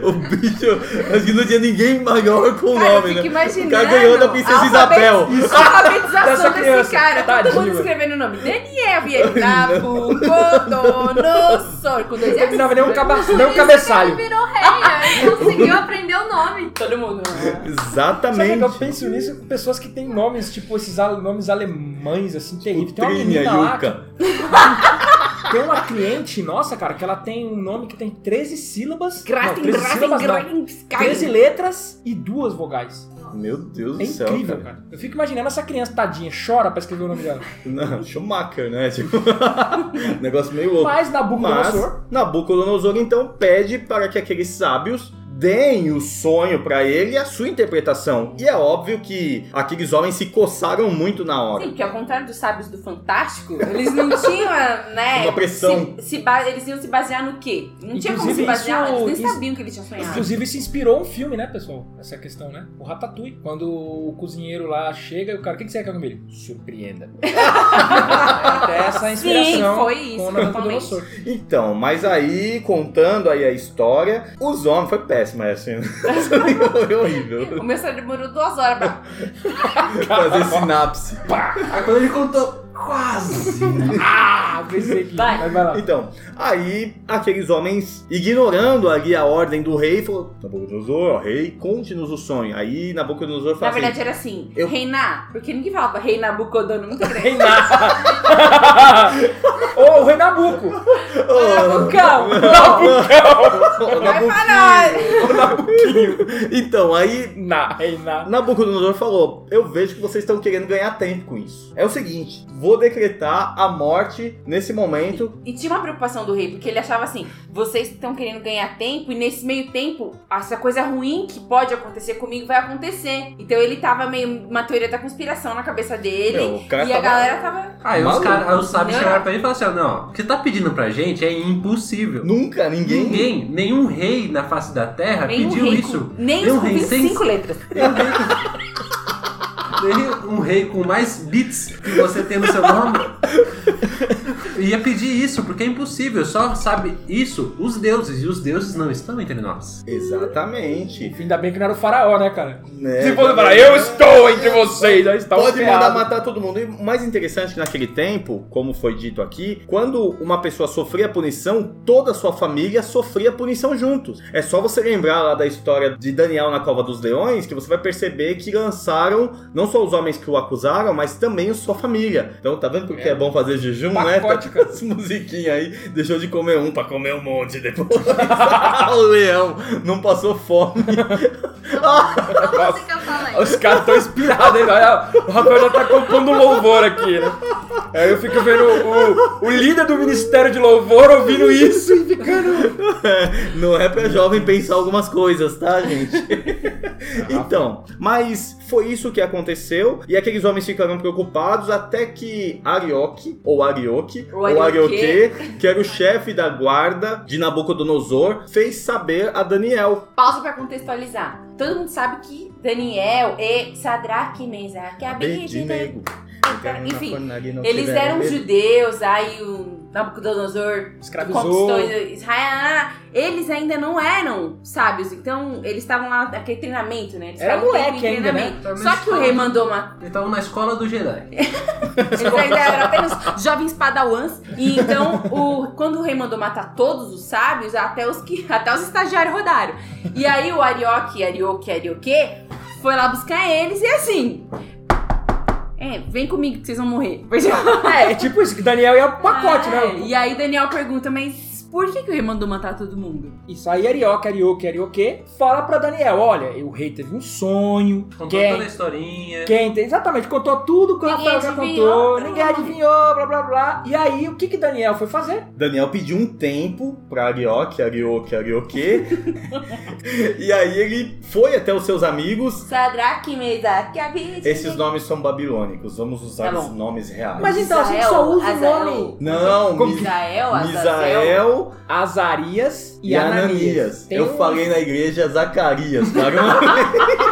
o bicho, acho que não tinha ninguém maior com o Cara, eu nome, fico né? imaginando. O cara ganhou da princesa Isabel. A alfabetização Dessa desse criança. cara. Todo Tadinho, mundo velho. escrevendo o nome. Daniel ele. Nabucodonosor. Com dois Não terminava nem um, caba, nem um isso cabeçalho. ele virou rei, né? ele conseguiu <laughs> aprender o nome. Todo mundo. Sabe que Exatamente. eu penso nisso com pessoas que têm nomes, tipo esses al- nomes alemães, assim, terríveis. Tem uma menina lá, Yuka. <laughs> tem uma cliente nossa, cara, que ela tem um nome que tem 13 sílabas. não, Graten, 13 graten, sílabas não. graten, 13 letras e duas vogais. Meu Deus É do céu, incrível, cara. cara. Eu fico imaginando essa criança tadinha, chora pra escrever o nome dela. Não, Schumacher, né? <laughs> Tipo, negócio meio louco. Mas Mas Nabucodonosor, Nabucodonosor então pede para que aqueles sábios deem o sonho para ele e a sua interpretação. E é óbvio que aqueles homens se coçaram muito na hora. Sim, porque ao contrário dos sábios do Fantástico, eles não tinham, né? Uma pressão. Se, se eles iam se basear no quê? Não tinha como Inclusive, se basear, isso- eles nem isso- sabiam que eles tinham sonhado. inclusive se inspirou um filme, né, pessoal? Essa questão, né? O Ratatouille. Quando o cozinheiro lá chega e o cara, o que que você quer comer? Ele, Surpreenda. <laughs> Até essa inspiração Sim, foi isso, com o Nabucodonosor. Então, mas aí, contando aí a história, os homens... Foi péssima essa? Foi horrível. O meu cérebro demorou duas horas pra. Fazer sinapse. Aí quando ele contou, quase. <laughs> Ah, pensei que... Vai. Mas vai lá. Então, aí aqueles homens, ignorando ali a ordem do rei, falou: Nabucodonosor, ó, rei, conte-nos o sonho. Aí Nabucodonosor Na fala verdade assim, era assim, Eu- reinar, porque ninguém falava rei Nabucodonosor, muito grande. Reinar. Ô, o Rei Nabuco. Nabucão! "Ô, Vai Nabuquinho." nós! <laughs> Então, aí Na, reinar. Nabucodonosor falou: Eu vejo que vocês estão querendo ganhar tempo com isso. É o seguinte: vou decretar a morte nesse momento. E tinha uma preocupação do rei, porque ele achava assim: vocês estão querendo ganhar tempo, e nesse meio tempo, essa coisa ruim que pode acontecer comigo vai acontecer. Então ele tava meio uma teoria da conspiração na cabeça dele. Meu, e a tava- galera tava. Aí os, Maluco. cara, aí os sábios chegaram pra ele e falaram assim: ó, não, o que você tá pedindo pra gente é impossível. Nunca ninguém. Ninguém, nenhum rei na face da terra Nem um pediu rei isso. Nem Nenhum os rei sem- 25 letras. <laughs> Nenhum rei nenhum um rei com mais bits que você tem no seu nome <laughs> ia pedir isso, porque é impossível. Só sabe isso os deuses, e os deuses não estão entre nós. Exatamente. Ainda bem que não era o faraó, né, cara? Né? Se fosse falar, eu estou entre vocês, aí está Pode ferrado. mandar matar todo mundo. E o mais interessante é que naquele tempo, como foi dito aqui, quando uma pessoa sofria punição, toda a sua família sofria punição juntos. É só você lembrar lá da história de Daniel na Cova dos Leões, que você vai perceber que lançaram não só os homens que o acusaram, mas também a sua família. Então, tá vendo porque é, bom fazer jejum, né? Com as musiquinhas aí, deixou de comer um pra comer um monte depois. <laughs> o leão não passou fome. Aí? Os caras estão inspirados, hein? Olha, o Rafael já tá compondo um louvor aqui, né? Aí eu fico vendo o, o líder do Ministério de Louvor ouvindo isso e ficando. <laughs> Não é pra jovem pensar algumas coisas, tá, gente? <laughs> então, mas foi isso que aconteceu e aqueles homens ficaram preocupados até que Arioque, ou Arioque, ou Arioque. Que era o chefe da guarda de Nabucodonosor, fez saber a Daniel. Pausa pra contextualizar. Todo mundo sabe que Daniel e Sadraque, Mesaque e Abednego. Enfim, Eles eram judeus, aí o Nabucodonosor Escravizou. conquistou Israel. Eles ainda não eram sábios, então eles estavam lá naquele treinamento, né? Eles Era estavam moleque ainda, né? Só que o rei mandou uma. Eles estavam na escola do Jedi. <laughs> Eles ainda eram apenas jovens padawans. E então, o, quando o rei mandou matar todos os sábios, até os, que, até os estagiários rodaram. E aí o Arioque, Arioque, Arioque foi lá buscar eles e assim. É, vem comigo que vocês vão morrer. É, é tipo isso, que Daniel ia pro pacote, É, né? E aí Daniel pergunta, mas por que, que o rei mandou matar todo mundo? Isso aí, Arioque, Arioque, Arioque, fala pra Daniel: olha, o rei teve um sonho. Contou quem, toda a historinha. quem tem, exatamente, contou tudo que o Rafael já contou, ninguém adivinhou, blá blá blá. E aí, o que que Daniel foi fazer? Daniel pediu um tempo pra Arioque, Arioque, Arioque. <laughs> e aí ele foi até os seus amigos. Sadraque, Mesaque. Esses nomes são babilônicos, vamos usar Tá os nomes reais. Mas então, a gente Israel, só usa Azael. o nome Não, Como Mi- Misael, Azarias e, e Ananias. Ananias. Eu um- falei na igreja Zacarias, tá?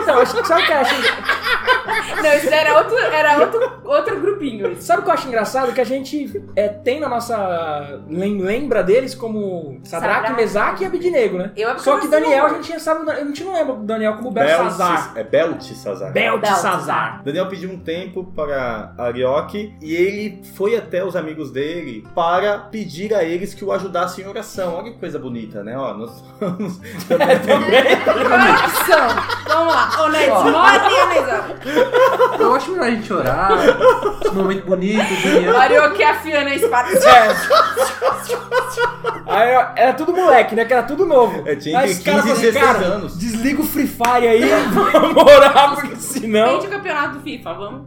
Então, <laughs> acho que o que Não, isso era outro, era outro, outro grupinho. Sabe o que eu acho engraçado? Que a gente é, tem na nossa. lem- lembra deles como Sadraque. Mesaque e Abidnego, né? Eu é Só que Daniel, a gente sabe. A gente não lembra do Daniel como Belsazar. É Beltesazar. Beltesazar. Daniel pediu um tempo para Arioque e ele foi até os amigos dele para pedir a eles que o ajudassem em oração. Olha que coisa bonita, né? Ó, nós estamos <laughs> <laughs> Coração. Vamos lá. Onésimo, morre, Onésimo. Eu acho melhor a gente orar. Esse momento bonito, Daniel. Arioque afiando a espada. Aí, ó, era tudo moleque, né? Que era tudo novo. É, tinha Aí caras 15 e falaram, 16 cara, anos." Desliga o Free Fire aí, <laughs> vamos orar, porque senão. Vende o campeonato do FIFA, vamos.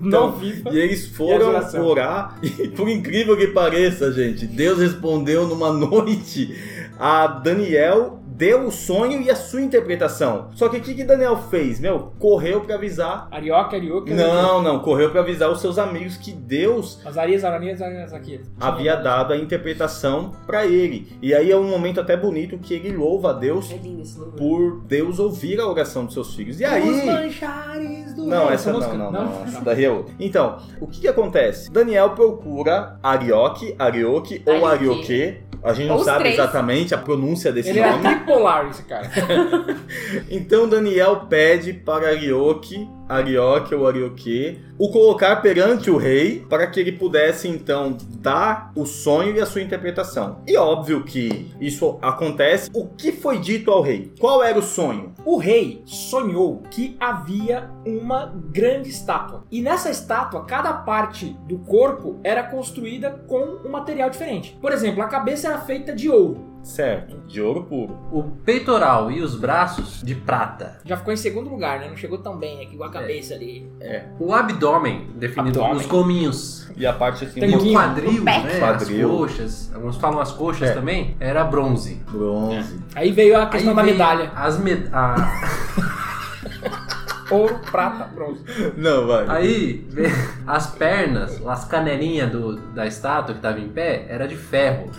Não FIFA. E eles E a foram oração. orar, <laughs> e por incrível que pareça, gente, Deus respondeu numa <laughs> noite a Daniel, deu o sonho e a sua interpretação. Só que o que, que Daniel fez? Meu, correu pra avisar. Arioca, Arioca. Não, não, correu pra avisar os seus amigos que Deus Azarias, Aranias, Aranias aqui. havia dado a interpretação pra ele. E aí é um momento até bonito que ele louva a Deus É lindo esse louvor. por Deus ouvir a oração dos seus filhos. E Os aí. manchares do Não, essa não, música? não, não, Essa daí é outra. Então, o que que acontece? Daniel procura Arioque, Arioque ou Arioque. A gente não os sabe três. exatamente a pronúncia desse Ele era nome. tripolar, esse cara. <laughs> Então Daniel pede para Arioque, Arioque ou Arioque, o colocar perante o rei para que ele pudesse então dar o sonho e a sua interpretação. E óbvio que isso acontece. O que foi dito ao rei? Qual era o sonho? O rei sonhou que havia uma grande estátua. E nessa estátua, cada parte do corpo era construída com um material diferente. Por exemplo, a cabeça era feita de ouro. Certo, de ouro puro. O peitoral e os braços de prata. Já ficou em segundo lugar, né? Não chegou tão bem aqui com a cabeça ali. O abdômen, definido Abdômen. os gominhos. E a parte assim, E o quadril, O pé. né? Quadril. As coxas. Alguns falam as coxas É. também. Era bronze. bronze. Aí veio a questão Aí da medalha. As med a- <laughs> Ouro, prata, bronze. Não, vai. Aí as pernas, as canelinhas do, da estátua que tava em pé, era de ferro.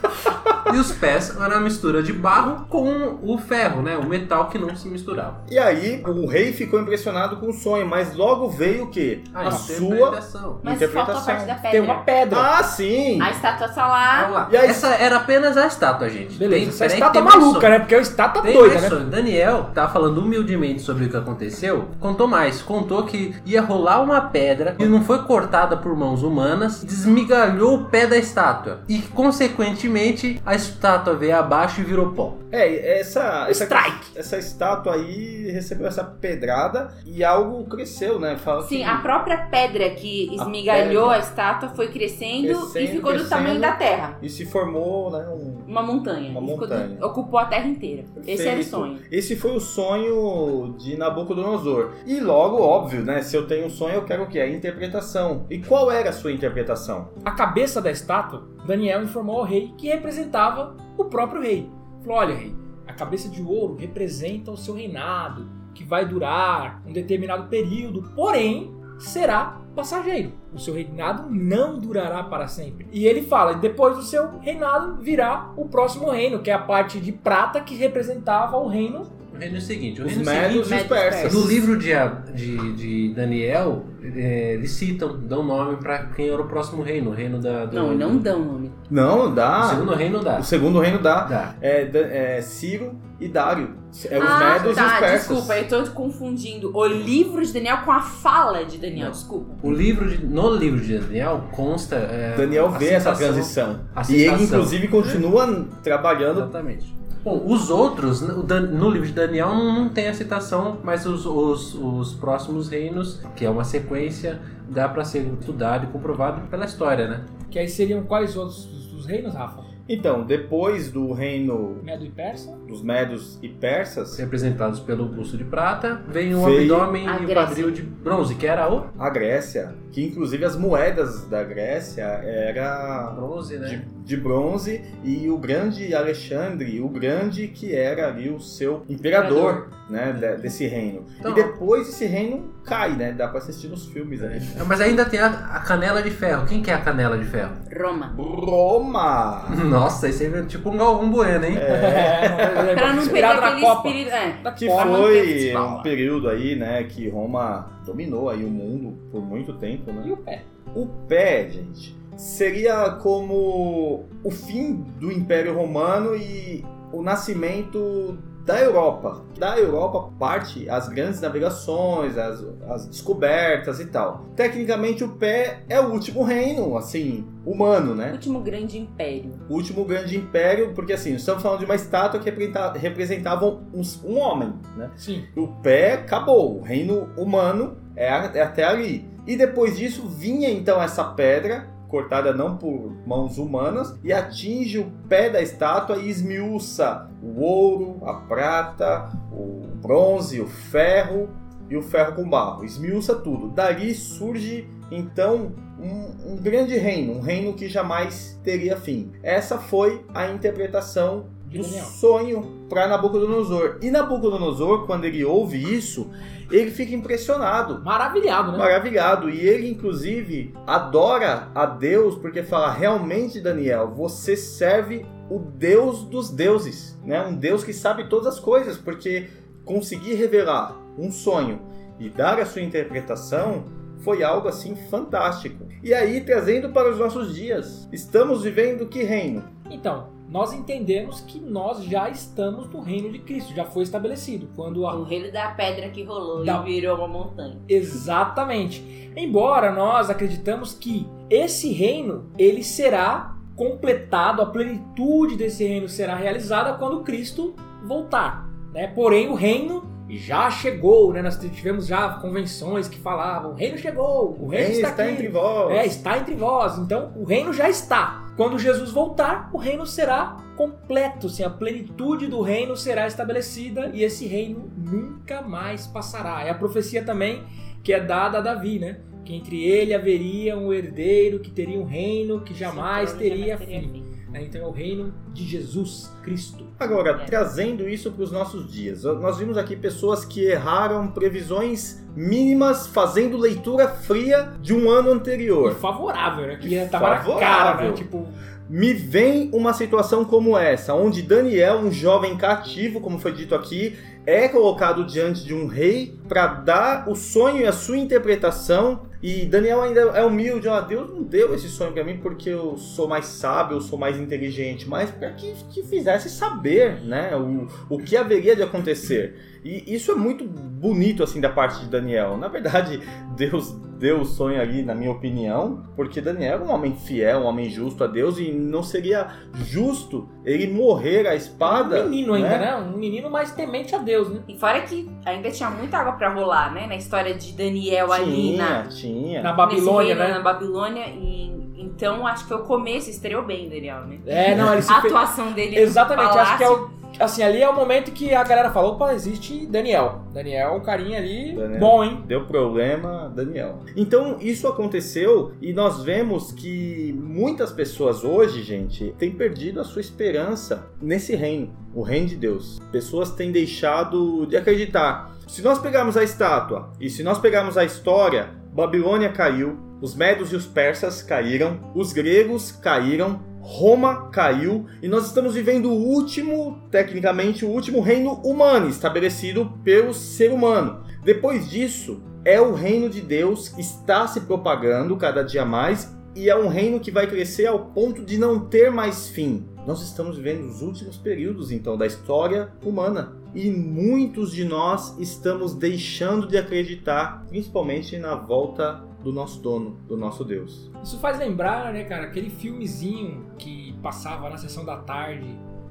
E os pés eram uma mistura de barro com o ferro, né? O metal que não se misturava. E aí, o rei ficou impressionado com o sonho, mas logo veio o quê? A, A sua interpretação. Mas faltou a interpretação. parte da pedra. Tem uma pedra. Ah, sim! A estátua tá lá. lá. E aí- Essa era apenas a estátua, gente. Beleza, Tem- essa estátua maluca, né? Porque a estátua Tem doida, né? sonho. Daniel tá falando humildemente sobre o que aconteceu. Contou contou mais. Contou que ia rolar uma pedra que não foi cortada por mãos humanas, desmigalhou o pé da estátua. E, consequentemente, a estátua veio abaixo e virou pó. É, essa, essa, Strike. essa estátua aí recebeu essa pedrada e algo cresceu, né? Fala Sim, que- a própria pedra que esmigalhou pedra. a, estátua foi crescendo, Crescendo, e ficou do crescendo. tamanho da Terra. E se formou, né? Um... Uma montanha. Uma E ficou do- montanha. ocupou a Terra inteira. Esse era o Perfeito. sonho. Esse foi o sonho de Nabucodonosor. E logo, óbvio, né? Se eu tenho um sonho, eu quero o quê? A interpretação. E qual era a sua interpretação? A cabeça da estátua, Daniel informou ao rei que representava o próprio rei. Falou: olha, rei, a cabeça de ouro representa o seu reinado, que vai durar um determinado período, porém será passageiro. O seu reinado não durará para sempre. E ele fala: depois do seu reinado virá o próximo reino, que é a parte de prata que representava o reino. O reino é o seguinte: o Os reino médios e os persas. no livro de, de, de Daniel, é, eles citam, dão nome pra quem era o próximo reino. O reino da. do- Não, e não dão nome. Não, O dá. segundo reino dá. O segundo reino dá. Dá. É, é Ciro e Dário. É os ah, médios e tá, os persas. desculpa, eu tô confundindo o livro de Daniel com a fala de Daniel, Não. desculpa. O livro de, no livro de Daniel consta. é, Daniel vê essa citação- transição. a E ele, inclusive, continua trabalhando. Exatamente. Bom, os outros, no livro de Daniel não, tem a citação, mas os, os, os próximos reinos, que é uma sequência, dá pra ser estudado e comprovado pela história, né? Que aí seriam quais outros dos reinos, Rafa? Então, depois do reino Medo e Persa? dos médios e persas, Representados pelo busto de prata, vem o Veio abdômen e o quadril de bronze, que era o a Grécia, que inclusive as moedas da Grécia era bronze, né? de, de bronze e o grande Alexandre, o grande que era ali o seu imperador, né, de- desse reino. Então- e depois esse reino cai, né? Dá pra assistir nos filmes aí. Mas ainda tem a, a canela de ferro. Quem que é a canela de ferro? Roma. Roma! <laughs> Nossa, esse é tipo um galvão bueno, hein? É, <laughs> Pra não perder aquele Copa. espírito. É. Que Copa. foi um período aí, né, que Roma dominou aí o mundo por muito tempo, né? E o pé? O pé, gente, seria como o fim do Império Romano e o nascimento da Europa. Da Europa parte as grandes navegações, as, as descobertas e tal. Tecnicamente o pé é o último reino, assim, humano, né? Último grande império. O último grande império, porque assim, estamos falando de uma estátua que representa- representava um, um homem, né? Sim. O pé acabou, o reino humano é, é até ali. E depois disso vinha então essa pedra, cortada não por mãos humanas, e atinge o pé da estátua e esmiuça o ouro, a prata, o bronze, o ferro e o ferro com barro. Esmiuça tudo. Dali surge então um, um grande reino, um reino que jamais teria fim. Essa foi a interpretação do sonho para Nabucodonosor. E Nabucodonosor, quando ele ouve isso, ele fica impressionado, Maravilhado, né? maravilhado. E ele, inclusive, adora a Deus porque fala: realmente, Daniel, você serve o Deus dos deuses, né? Um Deus que sabe todas as coisas, porque conseguir revelar um sonho e dar a sua interpretação foi algo assim fantástico. E aí, trazendo para os nossos dias, estamos vivendo que reino? Então, nós entendemos que nós já estamos no reino de Cristo, já foi estabelecido. Quando O a... reino da pedra que rolou Da- e virou uma montanha. Exatamente. Embora nós acreditamos que esse reino, ele será completado, a plenitude desse reino será realizada quando Cristo voltar. Né? Porém, o reino já chegou, né? Nós tivemos já convenções que falavam, o reino chegou, o reino Reino está, está aqui. entre vós. É, está entre vós. Então, o reino já está. Quando Jesus voltar, o reino será completo, sim, a plenitude do reino será estabelecida e esse reino nunca mais passará. É a profecia também que é dada a Davi, né? Que entre ele haveria um herdeiro que teria um reino que jamais trono teria jamais fim. né? Então é o reino de Jesus Cristo. Agora, É. trazendo isso para os nossos dias, nós vimos aqui pessoas que erraram previsões mínimas fazendo leitura fria de um ano E anterior. favorável, né? Que tava na Favorável. cara, né? Tipo, Me vem uma situação como essa, onde Daniel, um jovem cativo, como foi dito aqui, é colocado diante de um rei para dar o sonho e a sua interpretação. E Daniel ainda é humilde, ó, Deus não deu esse sonho para mim porque eu sou mais sábio, eu sou mais inteligente, mas para que, que fizesse saber, né, o, o que haveria de acontecer. E isso é muito bonito assim da parte de Daniel. Na verdade, Deus deu o sonho ali, na minha opinião, porque Daniel é um homem fiel, um homem justo a Deus e não seria justo ele morrer a espada. Um menino ainda, né? Um menino mais temente a Deus, né? E fora que ainda tinha muita água pra rolar, né? Na história de Daniel ali Tinha, na, tinha. Na Babilônia, reino, né? Na Babilônia. E, então acho que foi o começo, estreou bem Daniel, né? É, não, ele A atuação dele Exatamente, acho que é o. Assim, ali é o momento que a galera falou, opa, existe Daniel. Daniel é um carinha ali Daniel. bom, hein? Deu problema, Daniel. Então isso aconteceu e nós vemos que muitas pessoas hoje, gente, têm perdido a sua esperança nesse reino, o reino de Deus. Pessoas têm deixado de acreditar. Se nós pegarmos a estátua e se nós pegarmos a história, Babilônia caiu, os medos e os persas caíram, os gregos caíram, Roma caiu e nós estamos vivendo o último, tecnicamente, o último reino humano estabelecido pelo ser humano. Depois disso, é o reino de Deus que está se propagando cada dia mais e é um reino que vai crescer ao ponto de não ter mais fim. Nós estamos vivendo os últimos períodos então da história humana e muitos de nós estamos deixando de acreditar, principalmente na volta do nosso dono, do nosso Deus. Isso faz lembrar, né, cara, aquele filmezinho que passava na sessão da tarde,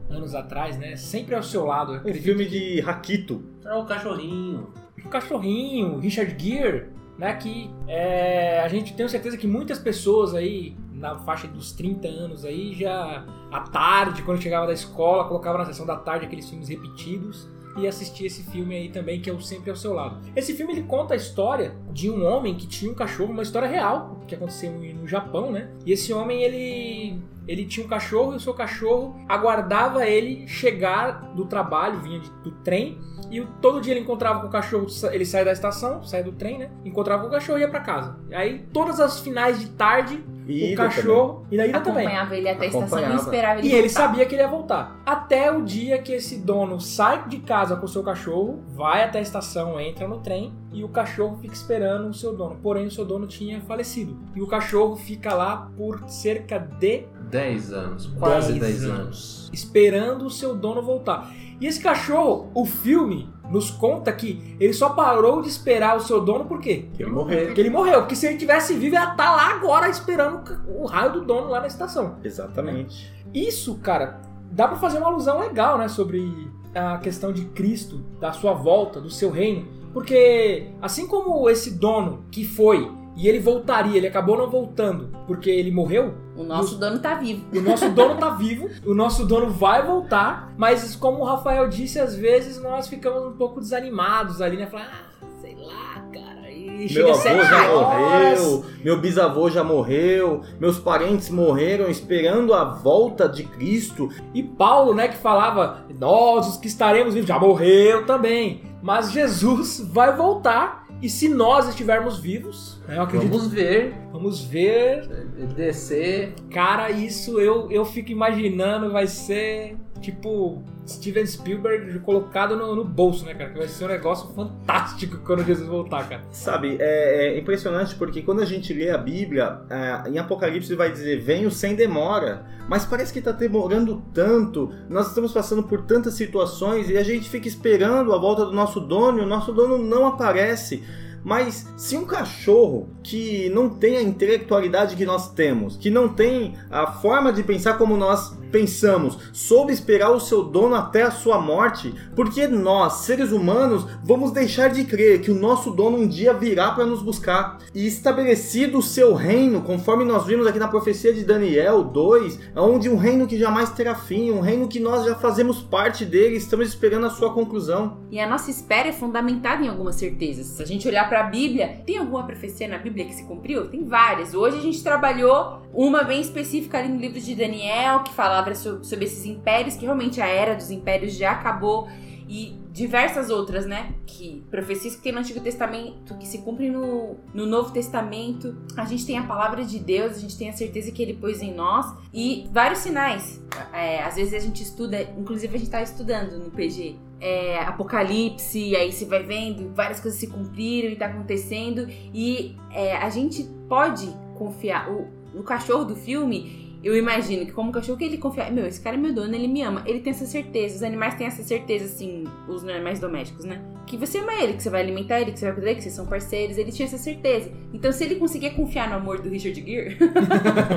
anos atrás, né? Sempre ao seu lado. acredito filme que- de Rakito. É o cachorrinho. o cachorrinho, Richard Gere, né? Que é, a gente tem certeza que muitas pessoas aí na faixa dos 30 anos aí já à tarde, quando chegava da escola, colocava na sessão da tarde aqueles filmes repetidos e assistia esse filme aí também que é o sempre ao seu lado. Esse filme ele conta a história de um homem que tinha um cachorro, uma história real que aconteceu no Japão, né? E esse homem ele ele tinha um cachorro e o seu cachorro aguardava ele chegar do trabalho, vinha de- do trem e todo dia ele encontrava com o cachorro, ele saía da estação, saía do trem, né? Encontrava com o cachorro e ia pra casa. E aí, todas as finais de tarde, o cachorro. E na ida também. acompanhava ele até a estação e esperava ele E ele voltar. sabia que ele ia voltar. Até o dia que esse dono sai de casa com o seu cachorro, vai até a estação, entra no trem e o cachorro fica esperando o seu dono. Porém, o seu dono tinha falecido. E o cachorro fica lá por cerca de 10 anos, quase 10 10 anos. esperando o seu dono voltar. E esse cachorro, o filme nos conta que ele só parou de esperar o seu dono por quê? Que ele morreu. Porque ele morreu. Porque se ele tivesse vivo, ele ia estar lá agora esperando o raio do dono lá na estação. Exatamente. Isso, cara, dá pra fazer uma alusão legal, né, sobre a questão de Cristo, da sua volta, do seu reino, porque assim como esse dono que foi e ele voltaria, ele acabou não voltando porque ele morreu, O nosso dono tá vivo. o nosso dono tá vivo, o nosso dono vai voltar, mas como o Rafael disse, às vezes nós ficamos um pouco desanimados ali, né, falar, ah, sei lá, cara, e Meu avô já horas, morreu, meu bisavô já morreu, meus parentes morreram esperando a volta de Cristo. E Paulo, né, que falava, nós os que estaremos vivos, já morreu também. Mas Jesus vai voltar e se nós estivermos vivos, né, eu acredito, Vamos ver. Vamos ver, descer. cara, isso eu, eu fico imaginando, vai ser tipo Steven Spielberg colocado no, no bolso, né, cara? Que vai ser um negócio fantástico quando Jesus voltar, cara. Sabe, é, é impressionante porque quando a gente lê a Bíblia, é, em Apocalipse vai dizer: venho sem demora. Mas parece que está demorando tanto, nós estamos passando por tantas situações e a gente fica esperando a volta do nosso dono e o nosso dono não aparece. Mas se um cachorro que não tem a intelectualidade que nós temos, que não tem a forma de pensar como nós pensamos, soube esperar o seu dono até a sua morte, porque nós, seres humanos, vamos deixar de crer que o nosso dono um dia virá para nos buscar. E estabelecido o seu reino, conforme nós vimos aqui na profecia de Daniel 2, onde um reino que jamais terá fim, um reino que nós já fazemos parte dele, estamos esperando a sua conclusão. E a nossa espera é fundamentada em algumas certezas. Se a gente olhar para a Bíblia, tem alguma profecia na Bíblia que se cumpriu? Tem várias. Hoje a gente trabalhou uma bem específica ali no livro de Daniel, que falava so- sobre esses impérios, que realmente a era dos impérios já acabou. E diversas outras, né? Que profecias que tem no Antigo Testamento, que se cumprem no, no Novo Testamento. A gente tem a palavra de Deus, a gente tem a certeza que ele pôs em nós e vários sinais. É, às vezes a gente estuda, inclusive a gente tá estudando no PG. É, Apocalipse, e aí você vai vendo várias coisas se cumpriram e tá acontecendo. E é, a gente pode confiar. O, o cachorro do filme, eu imagino que como cachorro que ele confia, meu, esse cara é meu dono, ele me ama. Ele tem essa certeza, os animais têm essa certeza, assim, os animais domésticos, né? Que você ama ele, que você vai alimentar ele, que você vai cuidar dele, que vocês são parceiros, ele tinha essa certeza. Então se ele conseguia confiar no amor do Richard Gere,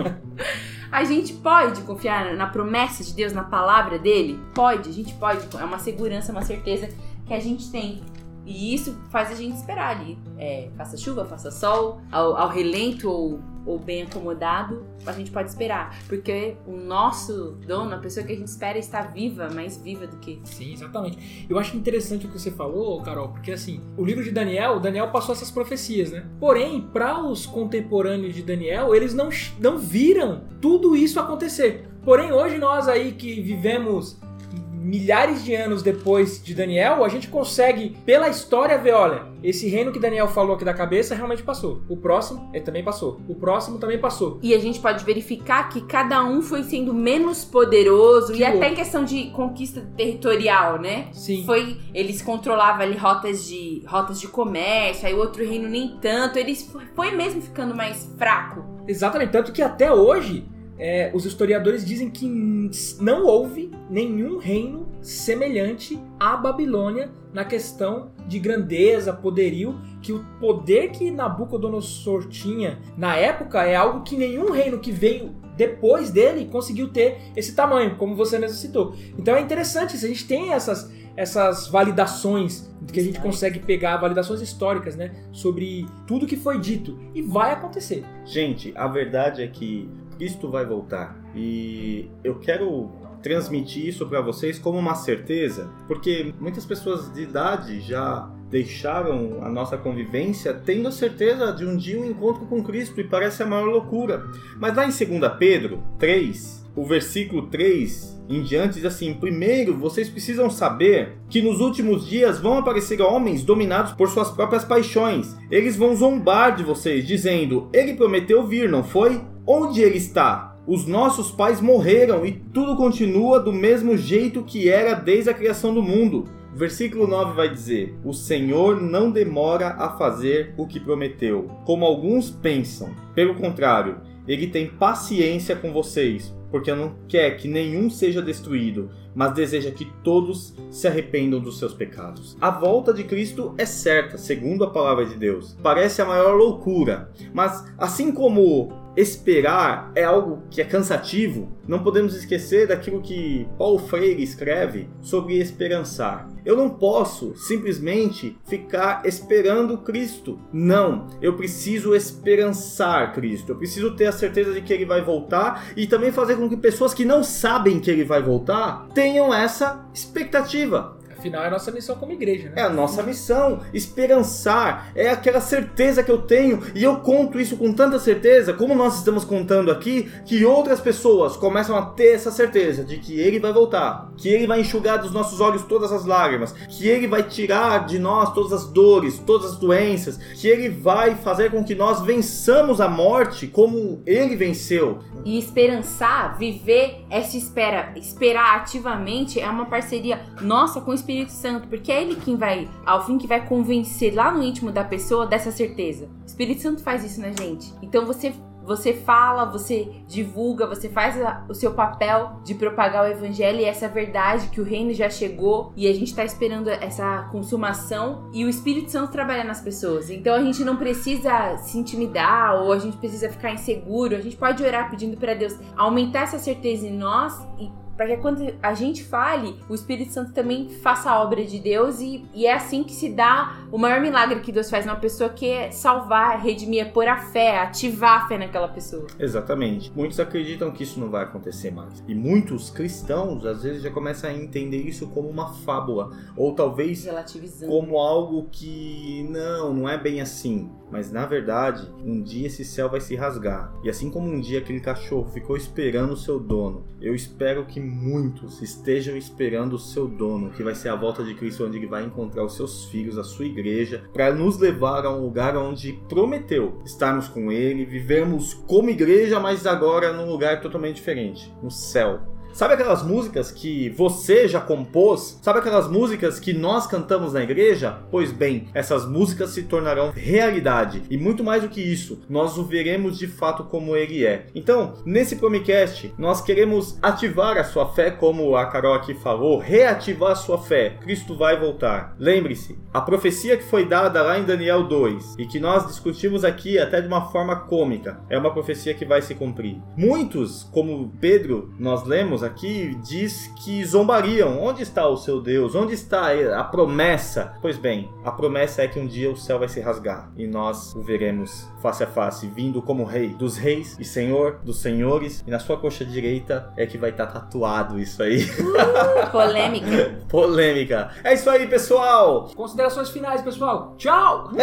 <laughs> a gente pode confiar na promessa de Deus, na palavra dele? Pode, a gente pode. É uma segurança, uma certeza que a gente tem. E isso faz a gente esperar ali. É, faça chuva, faça sol, ao, ao relento ou, ou bem acomodado, a gente pode esperar. Porque o nosso dono, a pessoa que a gente espera, está viva, mais viva do que. Sim, exatamente. Eu acho interessante o que você falou, Carol, porque assim, o livro de Daniel, Daniel passou essas profecias, né? Porém, para os contemporâneos de Daniel, eles não, não viram tudo isso acontecer. Porém, hoje nós aí que vivemos milhares de anos depois de Daniel, a gente consegue, pela história, ver, olha, esse reino que Daniel falou aqui da cabeça realmente passou. O próximo, ele também passou. O próximo também passou. E a gente pode verificar que cada um foi sendo menos poderoso Que e até em questão de conquista territorial, né? Sim. Foi, eles controlavam ali rotas de rotas de comércio, aí o outro reino nem tanto, eles foi mesmo ficando mais fraco. Exatamente, tanto que até hoje é, os historiadores dizem que não houve nenhum reino semelhante à Babilônia na questão de grandeza, poderio, que o poder que Nabucodonosor tinha na época é algo que nenhum reino que veio depois dele conseguiu ter esse tamanho, como você mesmo citou. Então é interessante, isso, a gente tem essas, essas validações que a gente consegue pegar, validações históricas, né, sobre tudo que foi dito e vai acontecer. Gente, a verdade é que Cristo vai voltar. E eu quero transmitir isso para vocês como uma certeza, porque muitas pessoas de idade já deixaram a nossa convivência tendo a certeza de um dia um encontro com Cristo e parece a maior loucura. Mas lá em 2 Pedro 3, o versículo 3 em diante diz assim: Primeiro, vocês precisam saber que nos últimos dias vão aparecer homens dominados por suas próprias paixões. Eles vão zombar de vocês, dizendo: Ele prometeu vir, não foi? Onde ele está? Os nossos pais morreram e tudo continua do mesmo jeito que era desde a criação do mundo. Versículo 9 vai dizer: O Senhor não demora a fazer o que prometeu, como alguns pensam. Pelo contrário, ele tem paciência com vocês, porque não quer que nenhum seja destruído, mas deseja que todos se arrependam dos seus pecados. A volta de Cristo é certa, segundo a palavra de Deus. Parece a maior loucura, mas assim como esperar é algo que é cansativo, não podemos esquecer daquilo que Paulo Freire escreve sobre esperançar. Eu não posso simplesmente ficar esperando Cristo. Não, eu preciso esperançar Cristo. Eu preciso ter a certeza de que ele vai voltar e também fazer com que pessoas que não sabem que ele vai voltar tenham essa expectativa. Afinal, é a nossa missão como igreja, É né? a nossa missão, esperançar, é aquela certeza que eu tenho e eu conto isso com tanta certeza, como nós estamos contando aqui, que outras pessoas começam a ter essa certeza de que ele vai voltar, que ele vai enxugar dos nossos olhos todas as lágrimas, que ele vai tirar de nós todas as dores, todas as doenças, que ele vai fazer com que nós vençamos a morte como ele venceu. E esperançar, viver essa espera, esperar ativamente é uma parceria nossa com o Espírito Santo, porque é ele quem vai, ao fim, que vai convencer lá no íntimo da pessoa dessa certeza. O Espírito Santo faz isso na gente. Então você você fala, você divulga, você faz o seu papel de propagar o evangelho e essa verdade que o reino já chegou e a gente tá esperando essa consumação e o Espírito Santo trabalha nas pessoas. Então a gente não precisa se intimidar ou a gente precisa ficar inseguro, a gente pode orar pedindo para Deus aumentar essa certeza em nós e para que quando a gente fale, o Espírito Santo também faça a obra de Deus e, e é assim que se dá o maior milagre que Deus faz numa pessoa que é salvar, redimir, é pôr a fé, ativar a fé naquela pessoa. Exatamente. Muitos acreditam que isso não vai acontecer mais. E muitos cristãos, às vezes, já começam a entender isso como uma fábula. Ou talvez como algo que não, não é bem assim. Mas na verdade, um dia esse céu vai se rasgar. E assim como um dia aquele cachorro ficou esperando o seu dono, eu espero que muitos estejam esperando o seu dono, que vai ser a volta de Cristo, onde ele vai encontrar os seus filhos, a sua igreja, para nos levar a um lugar onde prometeu estarmos com ele, vivermos como igreja, mas agora num lugar totalmente diferente no céu. Sabe aquelas músicas que você já compôs? Sabe aquelas músicas que nós cantamos na igreja? Pois bem, essas músicas se tornarão realidade. E muito mais do que isso, nós o veremos de fato como ele é. Então, nesse Promicast, nós queremos ativar a sua fé, como a Carol aqui falou, reativar a sua fé. Cristo vai voltar. Lembre-se, a profecia que foi dada lá em Daniel 2 e que nós discutimos aqui até de uma forma cômica, é uma profecia que vai se cumprir. Muitos, como Pedro, nós lemos aqui diz que zombariam. Onde está o seu Deus? Onde está a promessa? Pois bem, a promessa é que um dia o céu vai se rasgar e nós o veremos face a face, vindo como rei dos reis e senhor dos senhores. E na sua coxa direita é que vai estar tatuado isso aí. <laughs> Polêmica. Polêmica. É isso aí, pessoal. Considerações finais, pessoal. Tchau! <laughs>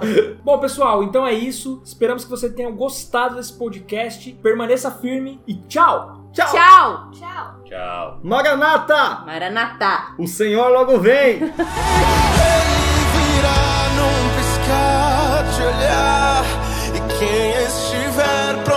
<laughs> Bom, pessoal, então é isso. Esperamos que você tenha gostado desse podcast. Permaneça firme e tchau! Tchau. Tchau. Tchau. Tchau. Maranata! Maranatá. O Senhor logo vem. <laughs> virá num piscar de olhar e quem estiver pronto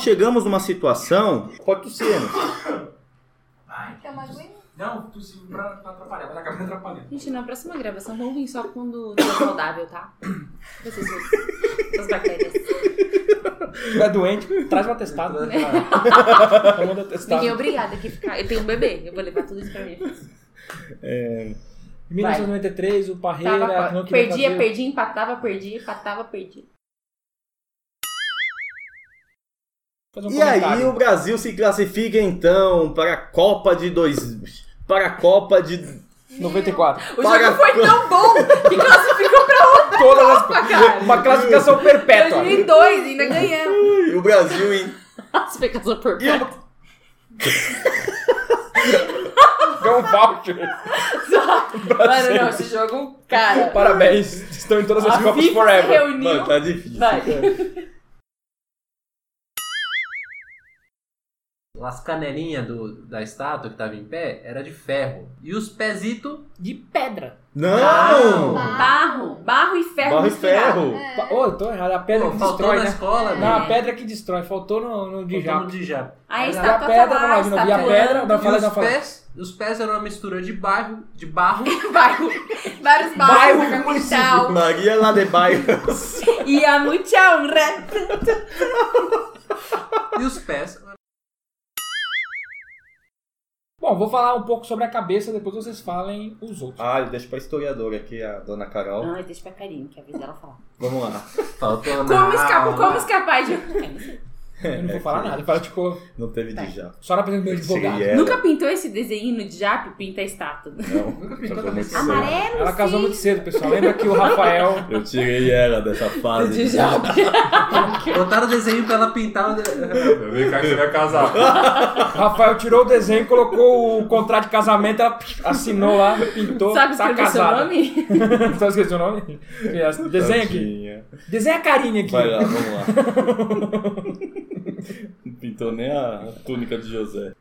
chegamos numa situação. Pode tossir, né? Quer uma? Não, tu se pra atrapalhar, mas acaba atrapalhando. Gente, na próxima gravação vamos vir só quando tá saudável, tá? Vocês suas bactérias. Se tiver doente, traz um atestado. Manda atestado. Ninguém é obrigado aqui a ficar. Eu tenho um bebê, eu vou levar tudo isso pra mim. Em 1993, o Parreira Tava, perdia, fazer... perdia, empatava, perdia, empatava, perdia. Um E aí o Brasil se classifica então para a Copa de dois. Para a Copa de. 94. O Para- jogo foi tão bom que classificou pra outra <laughs> Todas as... Copa, cara. Uma classificação perpétua. 2002, ainda ganhamos. E o Brasil em. Classificação perfeita. Ganhou <laughs> um voucher. Mano, não, esse jogo, cara. Parabéns. Estão em todas as A Copas FIFA se Forever. reuniu. Mano, tá difícil. Vai. As canelinhas do, da estátua que tava em pé era de ferro. E os pezitos De pedra. Não! Barro, barro e ferro Barro e ferro. É. Pa- Ô, eu tô errado. A pedra Pô, que faltou destrói, na né? escola, Não, a né? pedra que destrói. Faltou no, no Faltou jato. no de jato. Aí a E a estátua pedra, tá lá, novo. E a pedra, não, E fala, os não, fala. pés, os pés eram uma mistura de bairro, de barro <laughs> Bairro. Vários Bairro bairros, município. capital. Maria lá de Bairros. <laughs> E a mucha honra. e os pés. Bom, vou falar um pouco sobre a cabeça, depois vocês falem os outros. Ah, deixa pra historiadora aqui, a dona Carol. Não, deixa pra Karine, que avisa ela falar. Vamos lá. Faltou Como, escapa, como escapar de... <laughs> Eu não <laughs> vou falar nada. Fala, tipo, Não teve de já. só na presença do meu advogado. Ela. Nunca pintou esse desenho no Jap? Pinta a estátua. Não, pintou casou também. muito cedo. Amarelo, Ela casou sim. muito cedo, pessoal. Lembra que o Rafael. <laughs> Eu tirei ela dessa fase. De Jap. <laughs> Botaram o desenho pra ela pintar. o Vem cá que você vai casar. O Rafael tirou o desenho, colocou o contrato de casamento, ela assinou lá, pintou, Sabe tá escrever seu casada. nome? Só esqueci o nome? Desenha aqui. Desenha a carinha aqui. Vai lá, vamos lá. Não pintou nem a túnica de José.